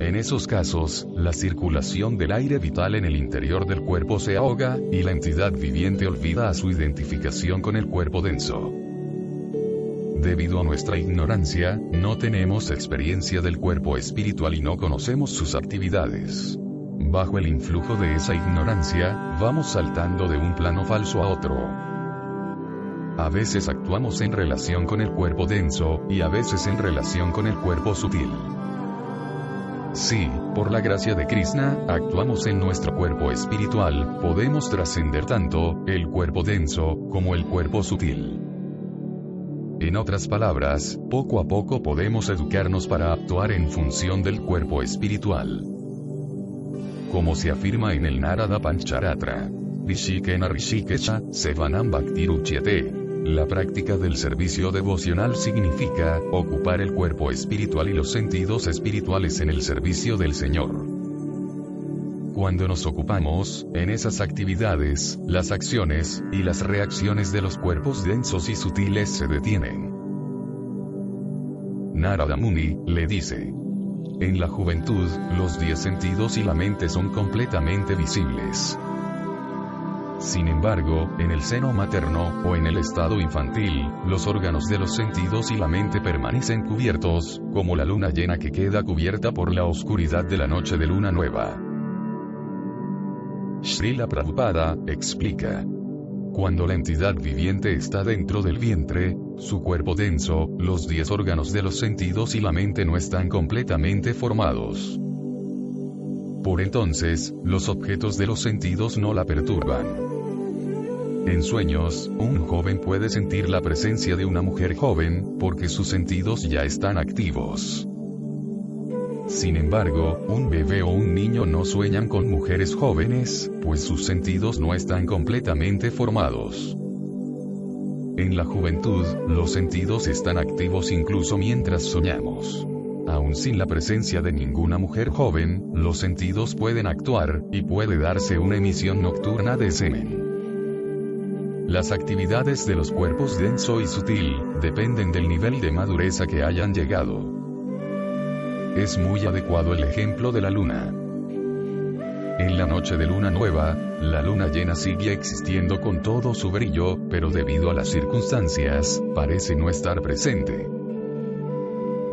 En esos casos, la circulación del aire vital en el interior del cuerpo se ahoga, y la entidad viviente olvida a su identificación con el cuerpo denso. Debido a nuestra ignorancia, no tenemos experiencia del cuerpo espiritual y no conocemos sus actividades. Bajo el influjo de esa ignorancia, vamos saltando de un plano falso a otro. A veces actuamos en relación con el cuerpo denso, y a veces en relación con el cuerpo sutil. Si, por la gracia de Krishna, actuamos en nuestro cuerpo espiritual, podemos trascender tanto el cuerpo denso como el cuerpo sutil. En otras palabras, poco a poco podemos educarnos para actuar en función del cuerpo espiritual. Como se afirma en el Narada Pancharatra. Rishikena Rishikesha, Sevanam Bhaktiruchyate. La práctica del servicio devocional significa ocupar el cuerpo espiritual y los sentidos espirituales en el servicio del Señor. Cuando nos ocupamos, en esas actividades, las acciones, y las reacciones de los cuerpos densos y sutiles se detienen. Narada Muni, le dice. En la juventud, los diez sentidos y la mente son completamente visibles. Sin embargo, en el seno materno, o en el estado infantil, los órganos de los sentidos y la mente permanecen cubiertos, como la luna llena que queda cubierta por la oscuridad de la noche de luna nueva. Srila Prabhupada, explica. Cuando la entidad viviente está dentro del vientre, su cuerpo denso, los diez órganos de los sentidos y la mente no están completamente formados. Por entonces, los objetos de los sentidos no la perturban. En sueños, un joven puede sentir la presencia de una mujer joven, porque sus sentidos ya están activos. Sin embargo, un bebé o un niño no sueñan con mujeres jóvenes, pues sus sentidos no están completamente formados. En la juventud, los sentidos están activos incluso mientras soñamos. Aún sin la presencia de ninguna mujer joven, los sentidos pueden actuar, y puede darse una emisión nocturna de semen. Las actividades de los cuerpos denso y sutil, dependen del nivel de madurez a que hayan llegado. Es muy adecuado el ejemplo de la luna. En la noche de luna nueva, la luna llena sigue existiendo con todo su brillo, pero debido a las circunstancias, parece no estar presente.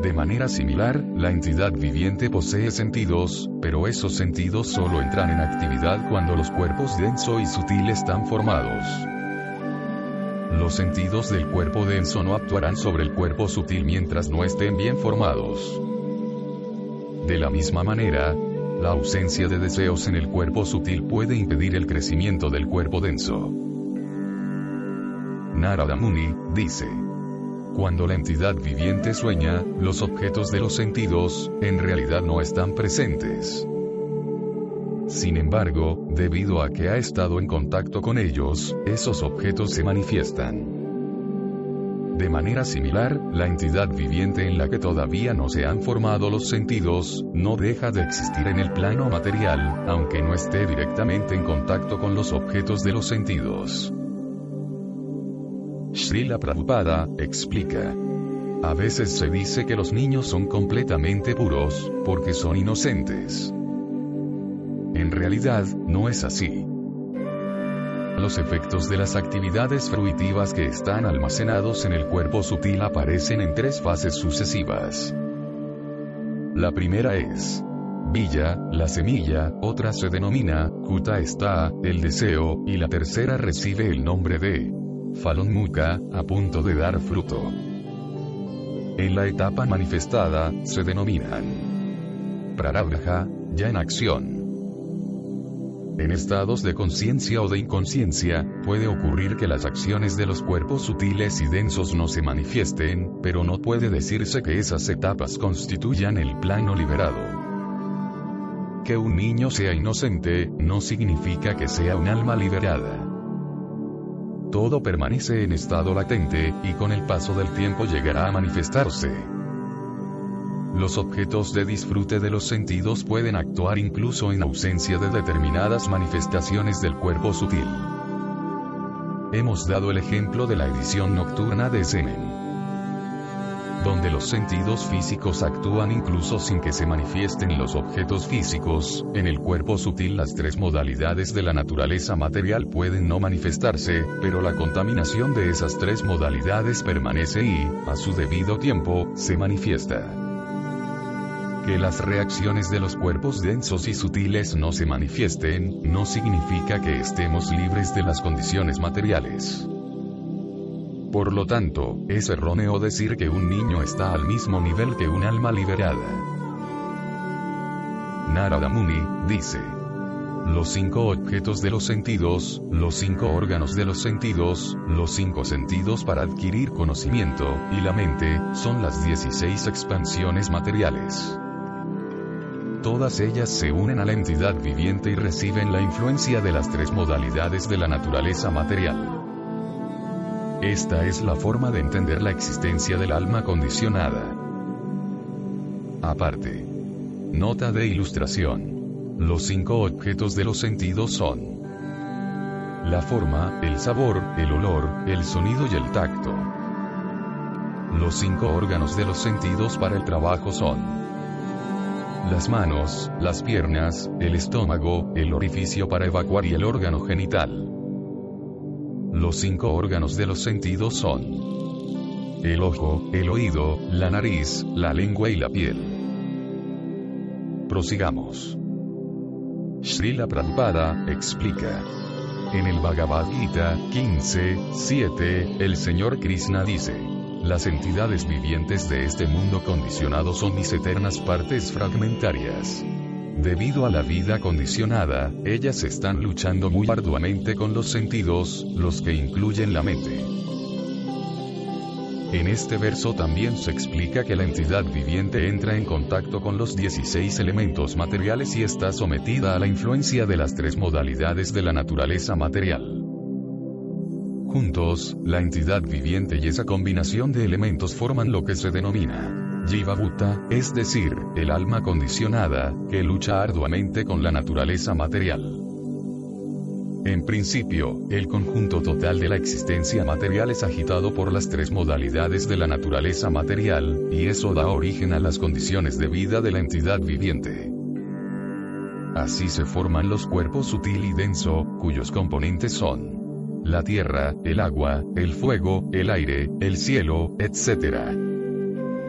De manera similar, la entidad viviente posee sentidos, pero esos sentidos solo entran en actividad cuando los cuerpos denso y sutil están formados. Los sentidos del cuerpo denso no actuarán sobre el cuerpo sutil mientras no estén bien formados. De la misma manera, la ausencia de deseos en el cuerpo sutil puede impedir el crecimiento del cuerpo denso. Narada Muni, dice. Cuando la entidad viviente sueña, los objetos de los sentidos, en realidad no están presentes. Sin embargo, debido a que ha estado en contacto con ellos, esos objetos se manifiestan. De manera similar, la entidad viviente en la que todavía no se han formado los sentidos, no deja de existir en el plano material, aunque no esté directamente en contacto con los objetos de los sentidos. Srila Prabhupada, explica. A veces se dice que los niños son completamente puros, porque son inocentes. En realidad, no es así. Los efectos de las actividades fruitivas que están almacenados en el cuerpo sutil aparecen en tres fases sucesivas. La primera es Villa, la semilla, otra se denomina, Kuta está, el deseo, y la tercera recibe el nombre de Falon Muka, a punto de dar fruto. En la etapa manifestada, se denominan Prarabdha, ya en acción. En estados de conciencia o de inconsciencia, puede ocurrir que las acciones de los cuerpos sutiles y densos no se manifiesten, pero no puede decirse que esas etapas constituyan el plano liberado. Que un niño sea inocente, no significa que sea un alma liberada. Todo permanece en estado latente, y con el paso del tiempo llegará a manifestarse. Los objetos de disfrute de los sentidos pueden actuar incluso en ausencia de determinadas manifestaciones del cuerpo sutil. Hemos dado el ejemplo de la edición nocturna de Semen donde los sentidos físicos actúan incluso sin que se manifiesten los objetos físicos, en el cuerpo sutil las tres modalidades de la naturaleza material pueden no manifestarse, pero la contaminación de esas tres modalidades permanece y, a su debido tiempo, se manifiesta. Que las reacciones de los cuerpos densos y sutiles no se manifiesten, no significa que estemos libres de las condiciones materiales. Por lo tanto, es erróneo decir que un niño está al mismo nivel que un alma liberada. Narada Muni, dice. Los cinco objetos de los sentidos, los cinco órganos de los sentidos, los cinco sentidos para adquirir conocimiento, y la mente, son las 16 expansiones materiales. Todas ellas se unen a la entidad viviente y reciben la influencia de las tres modalidades de la naturaleza material. Esta es la forma de entender la existencia del alma condicionada. Aparte. Nota de ilustración. Los cinco objetos de los sentidos son la forma, el sabor, el olor, el sonido y el tacto. Los cinco órganos de los sentidos para el trabajo son las manos, las piernas, el estómago, el orificio para evacuar y el órgano genital. Los cinco órganos de los sentidos son el ojo, el oído, la nariz, la lengua y la piel. Prosigamos. Srila Prabhupada explica. En el Bhagavad Gita 15, 7, el Señor Krishna dice, las entidades vivientes de este mundo condicionado son mis eternas partes fragmentarias. Debido a la vida condicionada, ellas están luchando muy arduamente con los sentidos, los que incluyen la mente. En este verso también se explica que la entidad viviente entra en contacto con los 16 elementos materiales y está sometida a la influencia de las tres modalidades de la naturaleza material. Juntos, la entidad viviente y esa combinación de elementos forman lo que se denomina Jiva Bhuta, es decir, el alma condicionada, que lucha arduamente con la naturaleza material. En principio, el conjunto total de la existencia material es agitado por las tres modalidades de la naturaleza material, y eso da origen a las condiciones de vida de la entidad viviente. Así se forman los cuerpos sutil y denso, cuyos componentes son la tierra, el agua, el fuego, el aire, el cielo, etc.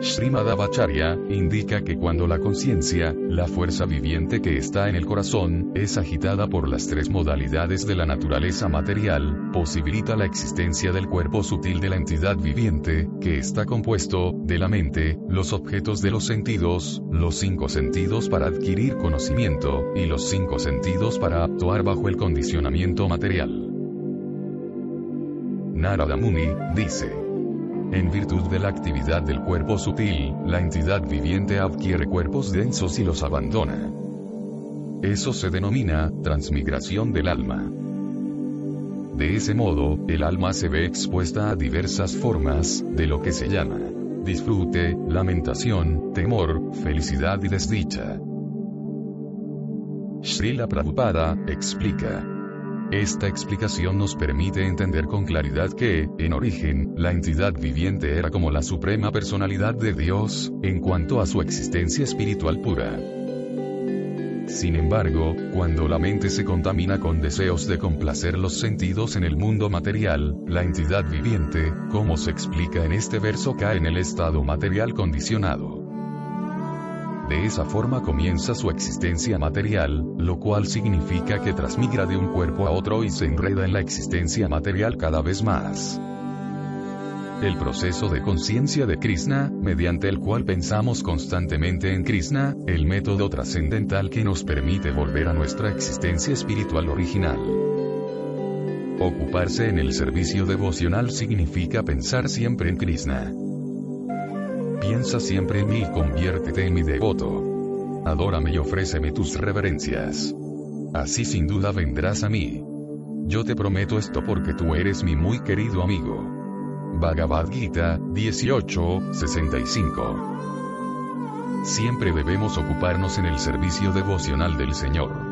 Srimadavacharya indica que cuando la conciencia, la fuerza viviente que está en el corazón, es agitada por las tres modalidades de la naturaleza material, posibilita la existencia del cuerpo sutil de la entidad viviente, que está compuesto, de la mente, los objetos de los sentidos, los cinco sentidos para adquirir conocimiento, y los cinco sentidos para actuar bajo el condicionamiento material. Narada Muni, dice, en virtud de la actividad del cuerpo sutil, la entidad viviente adquiere cuerpos densos y los abandona. Eso se denomina transmigración del alma. De ese modo, el alma se ve expuesta a diversas formas, de lo que se llama disfrute, lamentación, temor, felicidad y desdicha. Srila Prabhupada explica. Esta explicación nos permite entender con claridad que, en origen, la entidad viviente era como la suprema personalidad de Dios, en cuanto a su existencia espiritual pura. Sin embargo, cuando la mente se contamina con deseos de complacer los sentidos en el mundo material, la entidad viviente, como se explica en este verso, cae en el estado material condicionado. De esa forma comienza su existencia material, lo cual significa que transmigra de un cuerpo a otro y se enreda en la existencia material cada vez más. El proceso de conciencia de Krishna, mediante el cual pensamos constantemente en Krishna, el método trascendental que nos permite volver a nuestra existencia espiritual original. Ocuparse en el servicio devocional significa pensar siempre en Krishna. Piensa siempre en mí y conviértete en mi devoto. Adórame y ofréceme tus reverencias. Así sin duda vendrás a mí. Yo te prometo esto porque tú eres mi muy querido amigo. Bhagavad Gita, 18:65. Siempre debemos ocuparnos en el servicio devocional del Señor.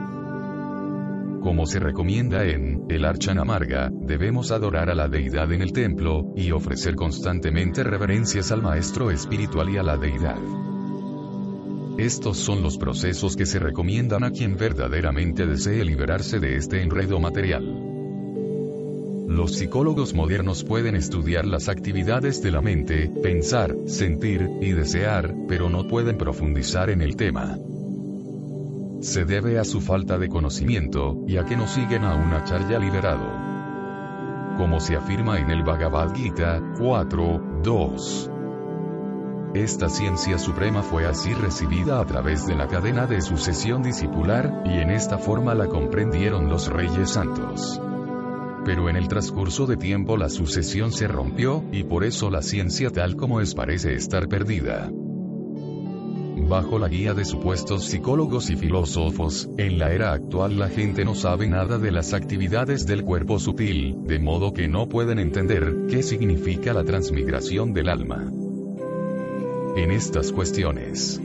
Como se recomienda en El Archana Amarga, debemos adorar a la deidad en el templo, y ofrecer constantemente reverencias al maestro espiritual y a la deidad. Estos son los procesos que se recomiendan a quien verdaderamente desee liberarse de este enredo material. Los psicólogos modernos pueden estudiar las actividades de la mente, pensar, sentir y desear, pero no pueden profundizar en el tema se debe a su falta de conocimiento, y a que no siguen a un acharya liberado. Como se afirma en el Bhagavad Gita 4.2. Esta ciencia suprema fue así recibida a través de la cadena de sucesión discipular, y en esta forma la comprendieron los reyes santos. Pero en el transcurso de tiempo la sucesión se rompió, y por eso la ciencia tal como es parece estar perdida bajo la guía de supuestos psicólogos y filósofos, en la era actual la gente no sabe nada de las actividades del cuerpo sutil, de modo que no pueden entender qué significa la transmigración del alma. En estas cuestiones,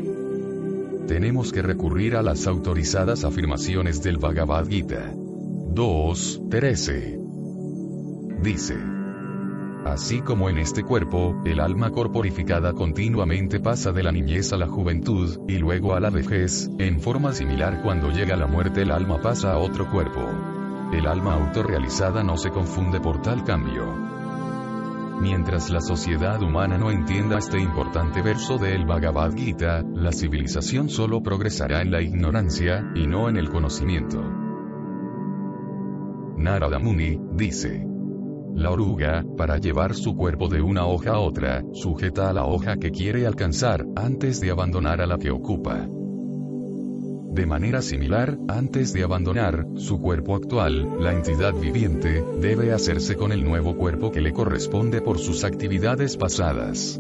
tenemos que recurrir a las autorizadas afirmaciones del Bhagavad Gita. 2.13. Dice, Así como en este cuerpo, el alma corporificada continuamente pasa de la niñez a la juventud, y luego a la vejez, en forma similar cuando llega la muerte el alma pasa a otro cuerpo. El alma autorrealizada no se confunde por tal cambio. Mientras la sociedad humana no entienda este importante verso del Bhagavad Gita, la civilización solo progresará en la ignorancia, y no en el conocimiento. Narada Muni, dice, la oruga, para llevar su cuerpo de una hoja a otra, sujeta a la hoja que quiere alcanzar, antes de abandonar a la que ocupa. De manera similar, antes de abandonar su cuerpo actual, la entidad viviente debe hacerse con el nuevo cuerpo que le corresponde por sus actividades pasadas.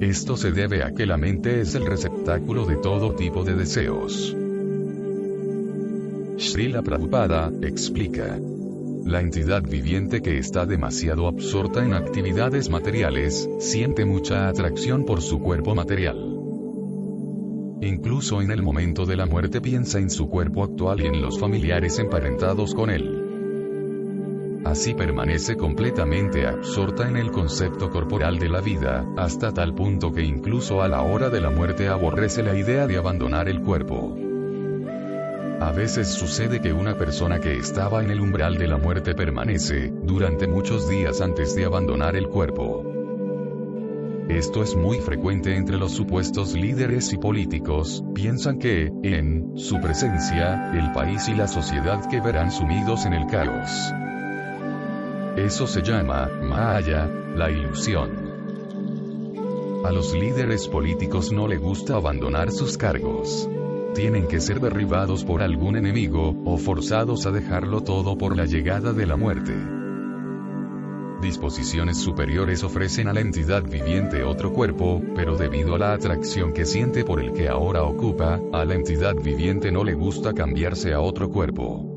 Esto se debe a que la mente es el receptáculo de todo tipo de deseos. Srila Prabhupada explica. La entidad viviente que está demasiado absorta en actividades materiales, siente mucha atracción por su cuerpo material. Incluso en el momento de la muerte piensa en su cuerpo actual y en los familiares emparentados con él. Así permanece completamente absorta en el concepto corporal de la vida, hasta tal punto que incluso a la hora de la muerte aborrece la idea de abandonar el cuerpo. A veces sucede que una persona que estaba en el umbral de la muerte permanece, durante muchos días antes de abandonar el cuerpo. Esto es muy frecuente entre los supuestos líderes y políticos, piensan que, en su presencia, el país y la sociedad quedarán sumidos en el caos. Eso se llama, Maya, la ilusión. A los líderes políticos no le gusta abandonar sus cargos. Tienen que ser derribados por algún enemigo, o forzados a dejarlo todo por la llegada de la muerte. Disposiciones superiores ofrecen a la entidad viviente otro cuerpo, pero debido a la atracción que siente por el que ahora ocupa, a la entidad viviente no le gusta cambiarse a otro cuerpo.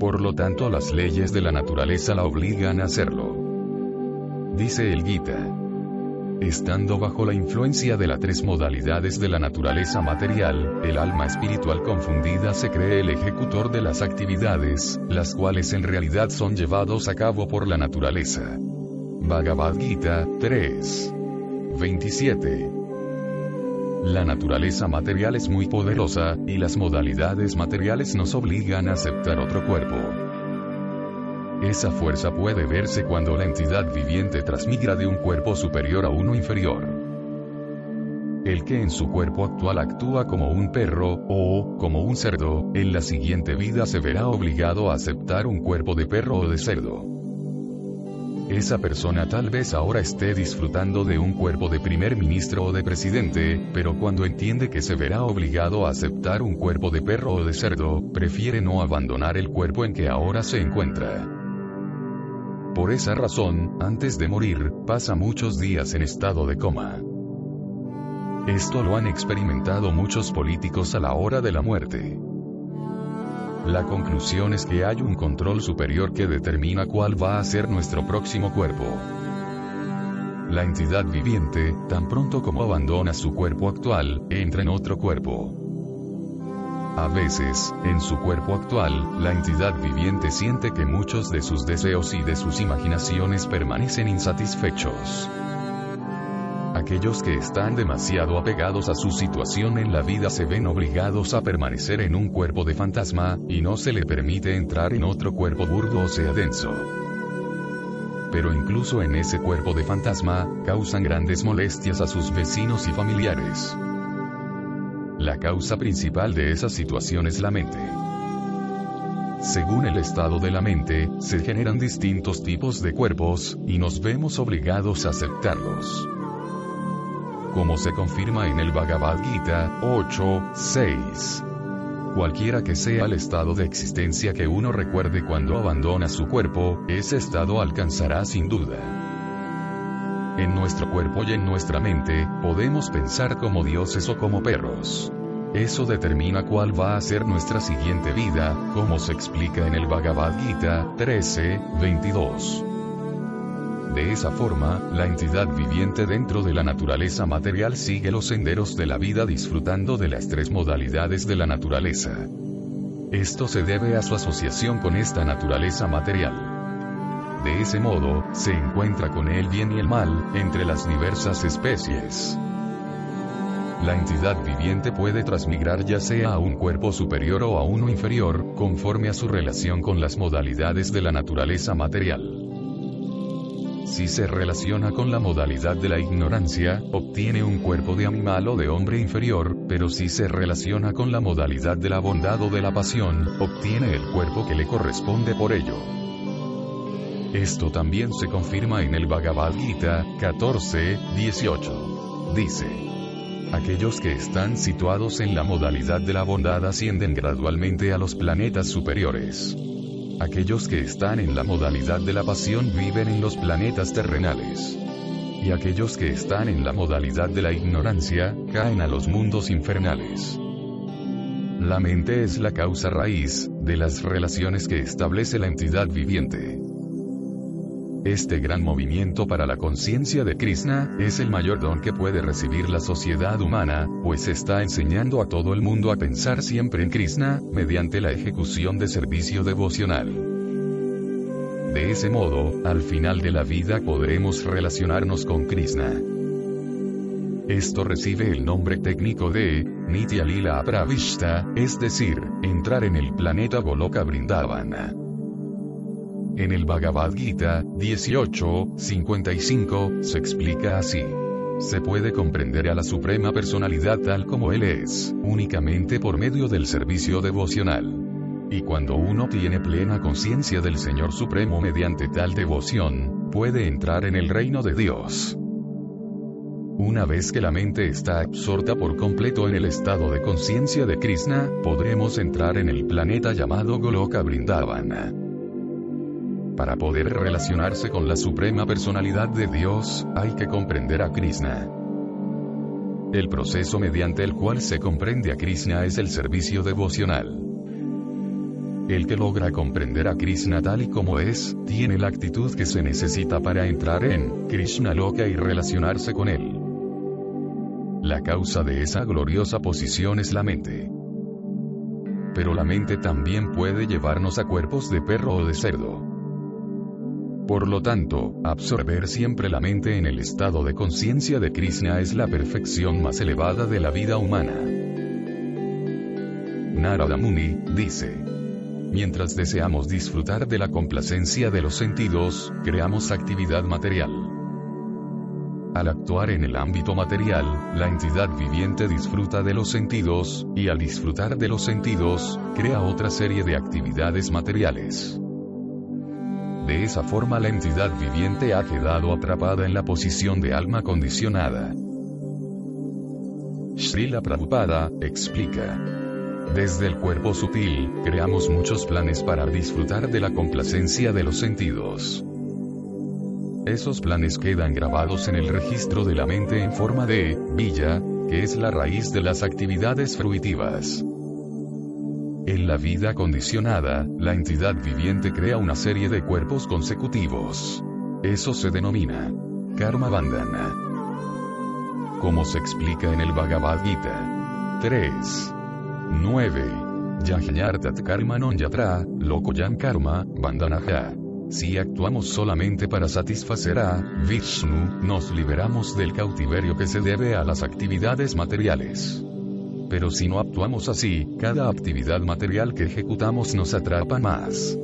Por lo tanto las leyes de la naturaleza la obligan a hacerlo. Dice el Gita. Estando bajo la influencia de las tres modalidades de la naturaleza material, el alma espiritual confundida se cree el ejecutor de las actividades, las cuales en realidad son llevados a cabo por la naturaleza. Bhagavad Gita 3. 27. La naturaleza material es muy poderosa, y las modalidades materiales nos obligan a aceptar otro cuerpo. Esa fuerza puede verse cuando la entidad viviente transmigra de un cuerpo superior a uno inferior. El que en su cuerpo actual actúa como un perro, o, como un cerdo, en la siguiente vida se verá obligado a aceptar un cuerpo de perro o de cerdo. Esa persona tal vez ahora esté disfrutando de un cuerpo de primer ministro o de presidente, pero cuando entiende que se verá obligado a aceptar un cuerpo de perro o de cerdo, prefiere no abandonar el cuerpo en que ahora se encuentra. Por esa razón, antes de morir, pasa muchos días en estado de coma. Esto lo han experimentado muchos políticos a la hora de la muerte. La conclusión es que hay un control superior que determina cuál va a ser nuestro próximo cuerpo. La entidad viviente, tan pronto como abandona su cuerpo actual, entra en otro cuerpo. A veces, en su cuerpo actual, la entidad viviente siente que muchos de sus deseos y de sus imaginaciones permanecen insatisfechos. Aquellos que están demasiado apegados a su situación en la vida se ven obligados a permanecer en un cuerpo de fantasma, y no se le permite entrar en otro cuerpo burdo o sea denso. Pero incluso en ese cuerpo de fantasma, causan grandes molestias a sus vecinos y familiares. La causa principal de esa situación es la mente. Según el estado de la mente, se generan distintos tipos de cuerpos, y nos vemos obligados a aceptarlos como se confirma en el Bhagavad Gita 8.6. Cualquiera que sea el estado de existencia que uno recuerde cuando abandona su cuerpo, ese estado alcanzará sin duda. En nuestro cuerpo y en nuestra mente, podemos pensar como dioses o como perros. Eso determina cuál va a ser nuestra siguiente vida, como se explica en el Bhagavad Gita 13.22. De esa forma, la entidad viviente dentro de la naturaleza material sigue los senderos de la vida disfrutando de las tres modalidades de la naturaleza. Esto se debe a su asociación con esta naturaleza material. De ese modo, se encuentra con el bien y el mal, entre las diversas especies. La entidad viviente puede transmigrar ya sea a un cuerpo superior o a uno inferior, conforme a su relación con las modalidades de la naturaleza material. Si se relaciona con la modalidad de la ignorancia, obtiene un cuerpo de animal o de hombre inferior, pero si se relaciona con la modalidad de la bondad o de la pasión, obtiene el cuerpo que le corresponde por ello. Esto también se confirma en el Bhagavad Gita 14, 18. Dice, aquellos que están situados en la modalidad de la bondad ascienden gradualmente a los planetas superiores. Aquellos que están en la modalidad de la pasión viven en los planetas terrenales. Y aquellos que están en la modalidad de la ignorancia, caen a los mundos infernales. la mente es la causa raíz de las relaciones que establece la entidad viviente. Este gran movimiento para la conciencia de Krishna es el mayor don que puede recibir la sociedad humana, pues está enseñando a todo el mundo a pensar siempre en Krishna, mediante la ejecución de servicio devocional. De ese modo, al final de la vida podremos relacionarnos con Krishna. Esto recibe el nombre técnico de Nitya Lila Pravishta, es decir, entrar en el planeta Goloka Brindavana. En el Bhagavad Gita 18.55 se explica así. Se puede comprender a la Suprema Personalidad tal como Él es, únicamente por medio del servicio devocional. Y cuando uno tiene plena conciencia del Señor Supremo mediante tal devoción, puede entrar en el reino de Dios. Una vez que la mente está absorta por completo en el estado de conciencia de Krishna, podremos entrar en el planeta llamado Goloka Brindavana. Para poder relacionarse con la suprema personalidad de Dios, hay que comprender a Krishna. El proceso mediante el cual se comprende a Krishna es el servicio devocional. El que logra comprender a Krishna tal y como es, tiene la actitud que se necesita para entrar en Krishna Loka y relacionarse con él. La causa de esa gloriosa posición es la mente. Pero la mente también puede llevarnos a cuerpos de perro o de cerdo. Por lo tanto, absorber siempre la mente en el estado de conciencia de Krishna es la perfección más elevada de la vida humana. Narada Muni, dice. Mientras deseamos disfrutar de la complacencia de los sentidos, creamos actividad material. Al actuar en el ámbito material, la entidad viviente disfruta de los sentidos, y al disfrutar de los sentidos, crea otra serie de actividades materiales. De esa forma la entidad viviente ha quedado atrapada en la posición de alma condicionada. Srila Prabhupada, explica. Desde el cuerpo sutil, creamos muchos planes para disfrutar de la complacencia de los sentidos. Esos planes quedan grabados en el registro de la mente en forma de villa, que es la raíz de las actividades fruitivas. En la vida condicionada, la entidad viviente crea una serie de cuerpos consecutivos. Eso se denomina karma bandhana. Como se explica en el Bhagavad Gita 3. 9. Yajñartat karma non yatra, lokoyan karma, bandanaja. Si actuamos solamente para satisfacer a Vishnu, nos liberamos del cautiverio que se debe a las actividades materiales. Pero si no actuamos así, cada actividad material que ejecutamos nos atrapa más.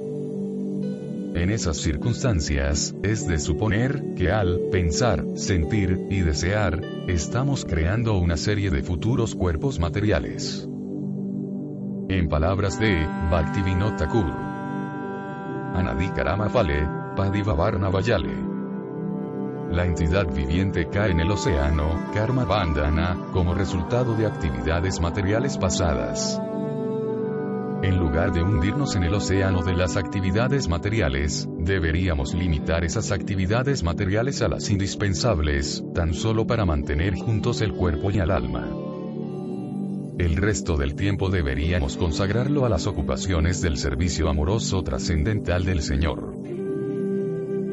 En esas circunstancias, es de suponer que al pensar, sentir y desear, estamos creando una serie de futuros cuerpos materiales. En palabras de Bhaktivinoda Thakur, Anadi Karama Fale, Padivavarna Vayale. La entidad viviente cae en el océano, karma bandana, como resultado de actividades materiales pasadas. En lugar de hundirnos en el océano de las actividades materiales, deberíamos limitar esas actividades materiales a las indispensables, tan solo para mantener juntos el cuerpo y el alma. El resto del tiempo deberíamos consagrarlo a las ocupaciones del servicio amoroso trascendental del Señor.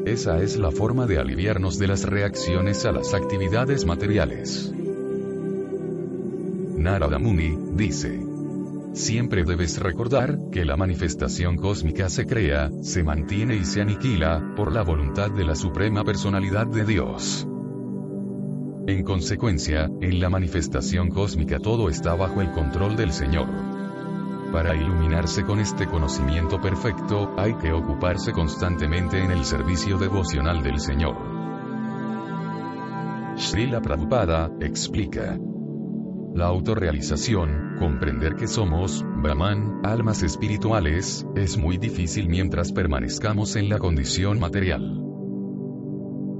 Esa es la forma de aliviarnos de las reacciones a las actividades materiales. Narada Muni, dice. Siempre debes recordar que la manifestación cósmica se crea, se mantiene y se aniquila, por la voluntad de la Suprema Personalidad de Dios. En consecuencia, en la manifestación cósmica todo está bajo el control del Señor. Para iluminarse con este conocimiento perfecto, hay que ocuparse constantemente en el servicio devocional del Señor. Srila Prabhupada, explica. La autorrealización, comprender que somos, Brahman, almas espirituales, es muy difícil mientras permanezcamos en la condición material.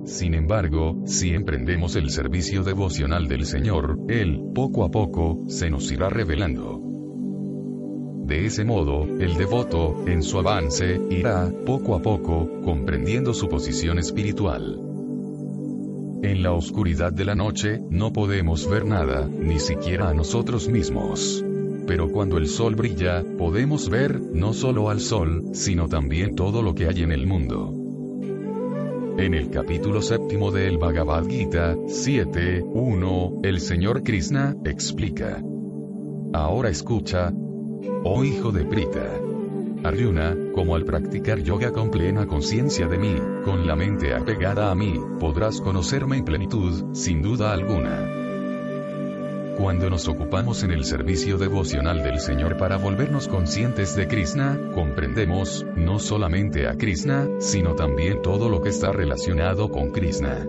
Sin embargo, si emprendemos el servicio devocional del Señor, Él, poco a poco, se nos irá revelando. De ese modo, el devoto, en su avance, irá, poco a poco, comprendiendo su posición espiritual. En la oscuridad de la noche, no podemos ver nada, ni siquiera a nosotros mismos. pero cuando el sol brilla, podemos ver, no solo al sol, sino también todo lo que hay en el mundo. En el capítulo séptimo del Bhagavad Gita, 7.1, el señor Krishna, explica. Ahora escucha, oh hijo de Prita. Arjuna, como al practicar yoga con plena conciencia de mí, con la mente apegada a mí, podrás conocerme en plenitud, sin duda alguna. Cuando nos ocupamos en el servicio devocional del Señor para volvernos conscientes de Krishna, comprendemos, no solamente a Krishna, sino también todo lo que está relacionado con Krishna.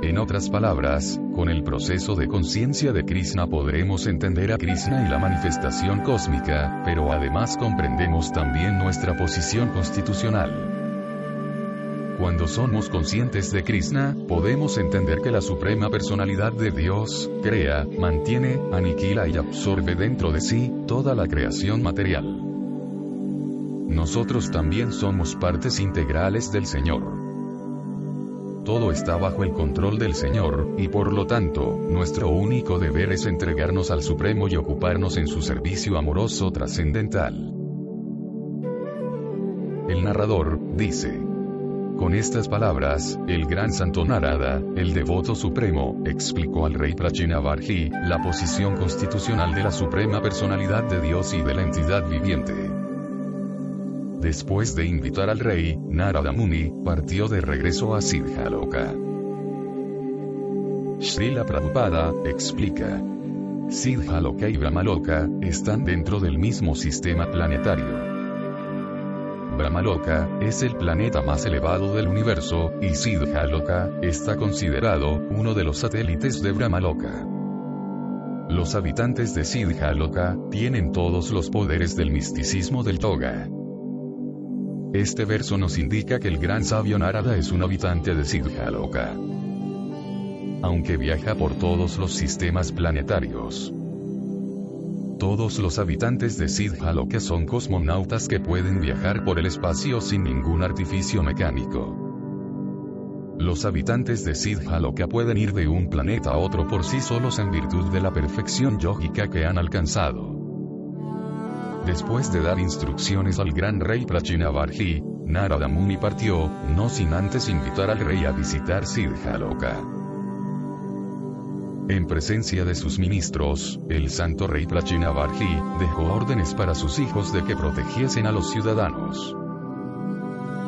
En otras palabras, con el proceso de conciencia de Krishna podremos entender a Krishna y la manifestación cósmica, pero además comprendemos también nuestra posición constitucional. Cuando somos conscientes de Krishna, podemos entender que la Suprema Personalidad de Dios, crea, mantiene, aniquila y absorbe dentro de sí, toda la creación material. Nosotros también somos partes integrales del Señor. Todo está bajo el control del Señor, y por lo tanto, nuestro único deber es entregarnos al Supremo y ocuparnos en su servicio amoroso trascendental. El narrador, dice, con estas palabras, el gran santo Narada, el devoto supremo, explicó al rey Prachinavarji, la posición constitucional de la suprema personalidad de Dios y de la entidad viviente. Después de invitar al rey, Narada Muni, partió de regreso a Siddhaloka. Srila Prabhupada, explica. Siddhaloka y Brahmaloka, están dentro del mismo sistema planetario. Brahmaloka, es el planeta más elevado del universo, y Siddhaloka, está considerado, uno de los satélites de Brahmaloka. Los habitantes de Siddhaloka, tienen todos los poderes del misticismo del Toga. Este verso nos indica que el gran sabio Narada es un habitante de Siddhaloka. Aunque viaja por todos los sistemas planetarios. Todos los habitantes de Siddhaloka son cosmonautas que pueden viajar por el espacio sin ningún artificio mecánico. Los habitantes de Siddhaloka pueden ir de un planeta a otro por sí solos en virtud de la perfección yógica que han alcanzado. Después de dar instrucciones al gran rey Prachinavarji, Narada Muni partió, no sin antes invitar al rey a visitar Siddhaloka. En presencia de sus ministros, el santo rey Prachinavarji dejó órdenes para sus hijos de que protegiesen a los ciudadanos.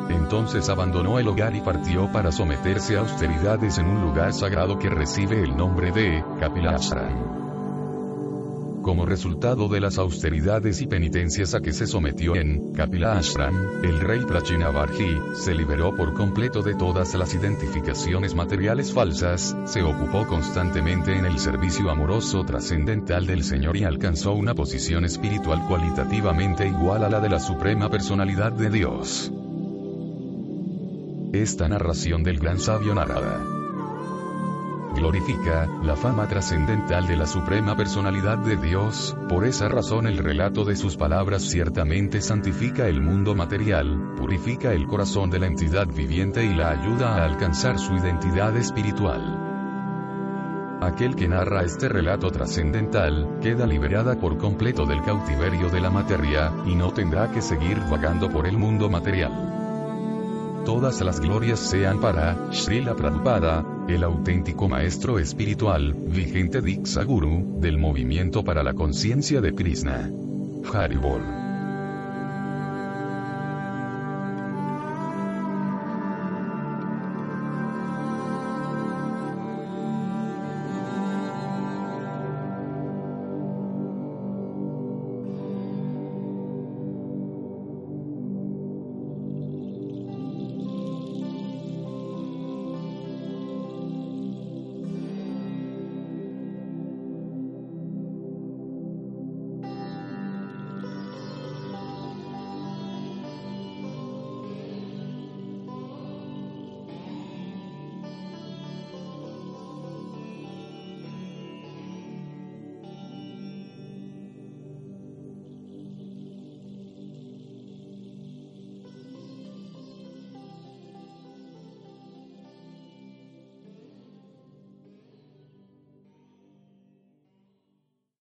Entonces abandonó el hogar y partió para someterse a austeridades en un lugar sagrado que recibe el nombre de Kapilashram. Como resultado de las austeridades y penitencias a que se sometió en Kapila Ashram, el rey Prachinavarji se liberó por completo de todas las identificaciones materiales falsas, se ocupó constantemente en el servicio amoroso trascendental del Señor y alcanzó una posición espiritual cualitativamente igual a la de la Suprema Personalidad de Dios. Esta narración del gran sabio Narada glorifica la fama trascendental de la suprema personalidad de Dios, por esa razón el relato de sus palabras ciertamente santifica el mundo material, purifica el corazón de la entidad viviente y la ayuda a alcanzar su identidad espiritual. Aquel que narra este relato trascendental, queda liberada por completo del cautiverio de la materia, y no tendrá que seguir vagando por el mundo material. Todas las glorias sean para Srila Prabhupada, el auténtico maestro espiritual, vigente Diksaguru, del movimiento para la conciencia de Krishna. Haribol.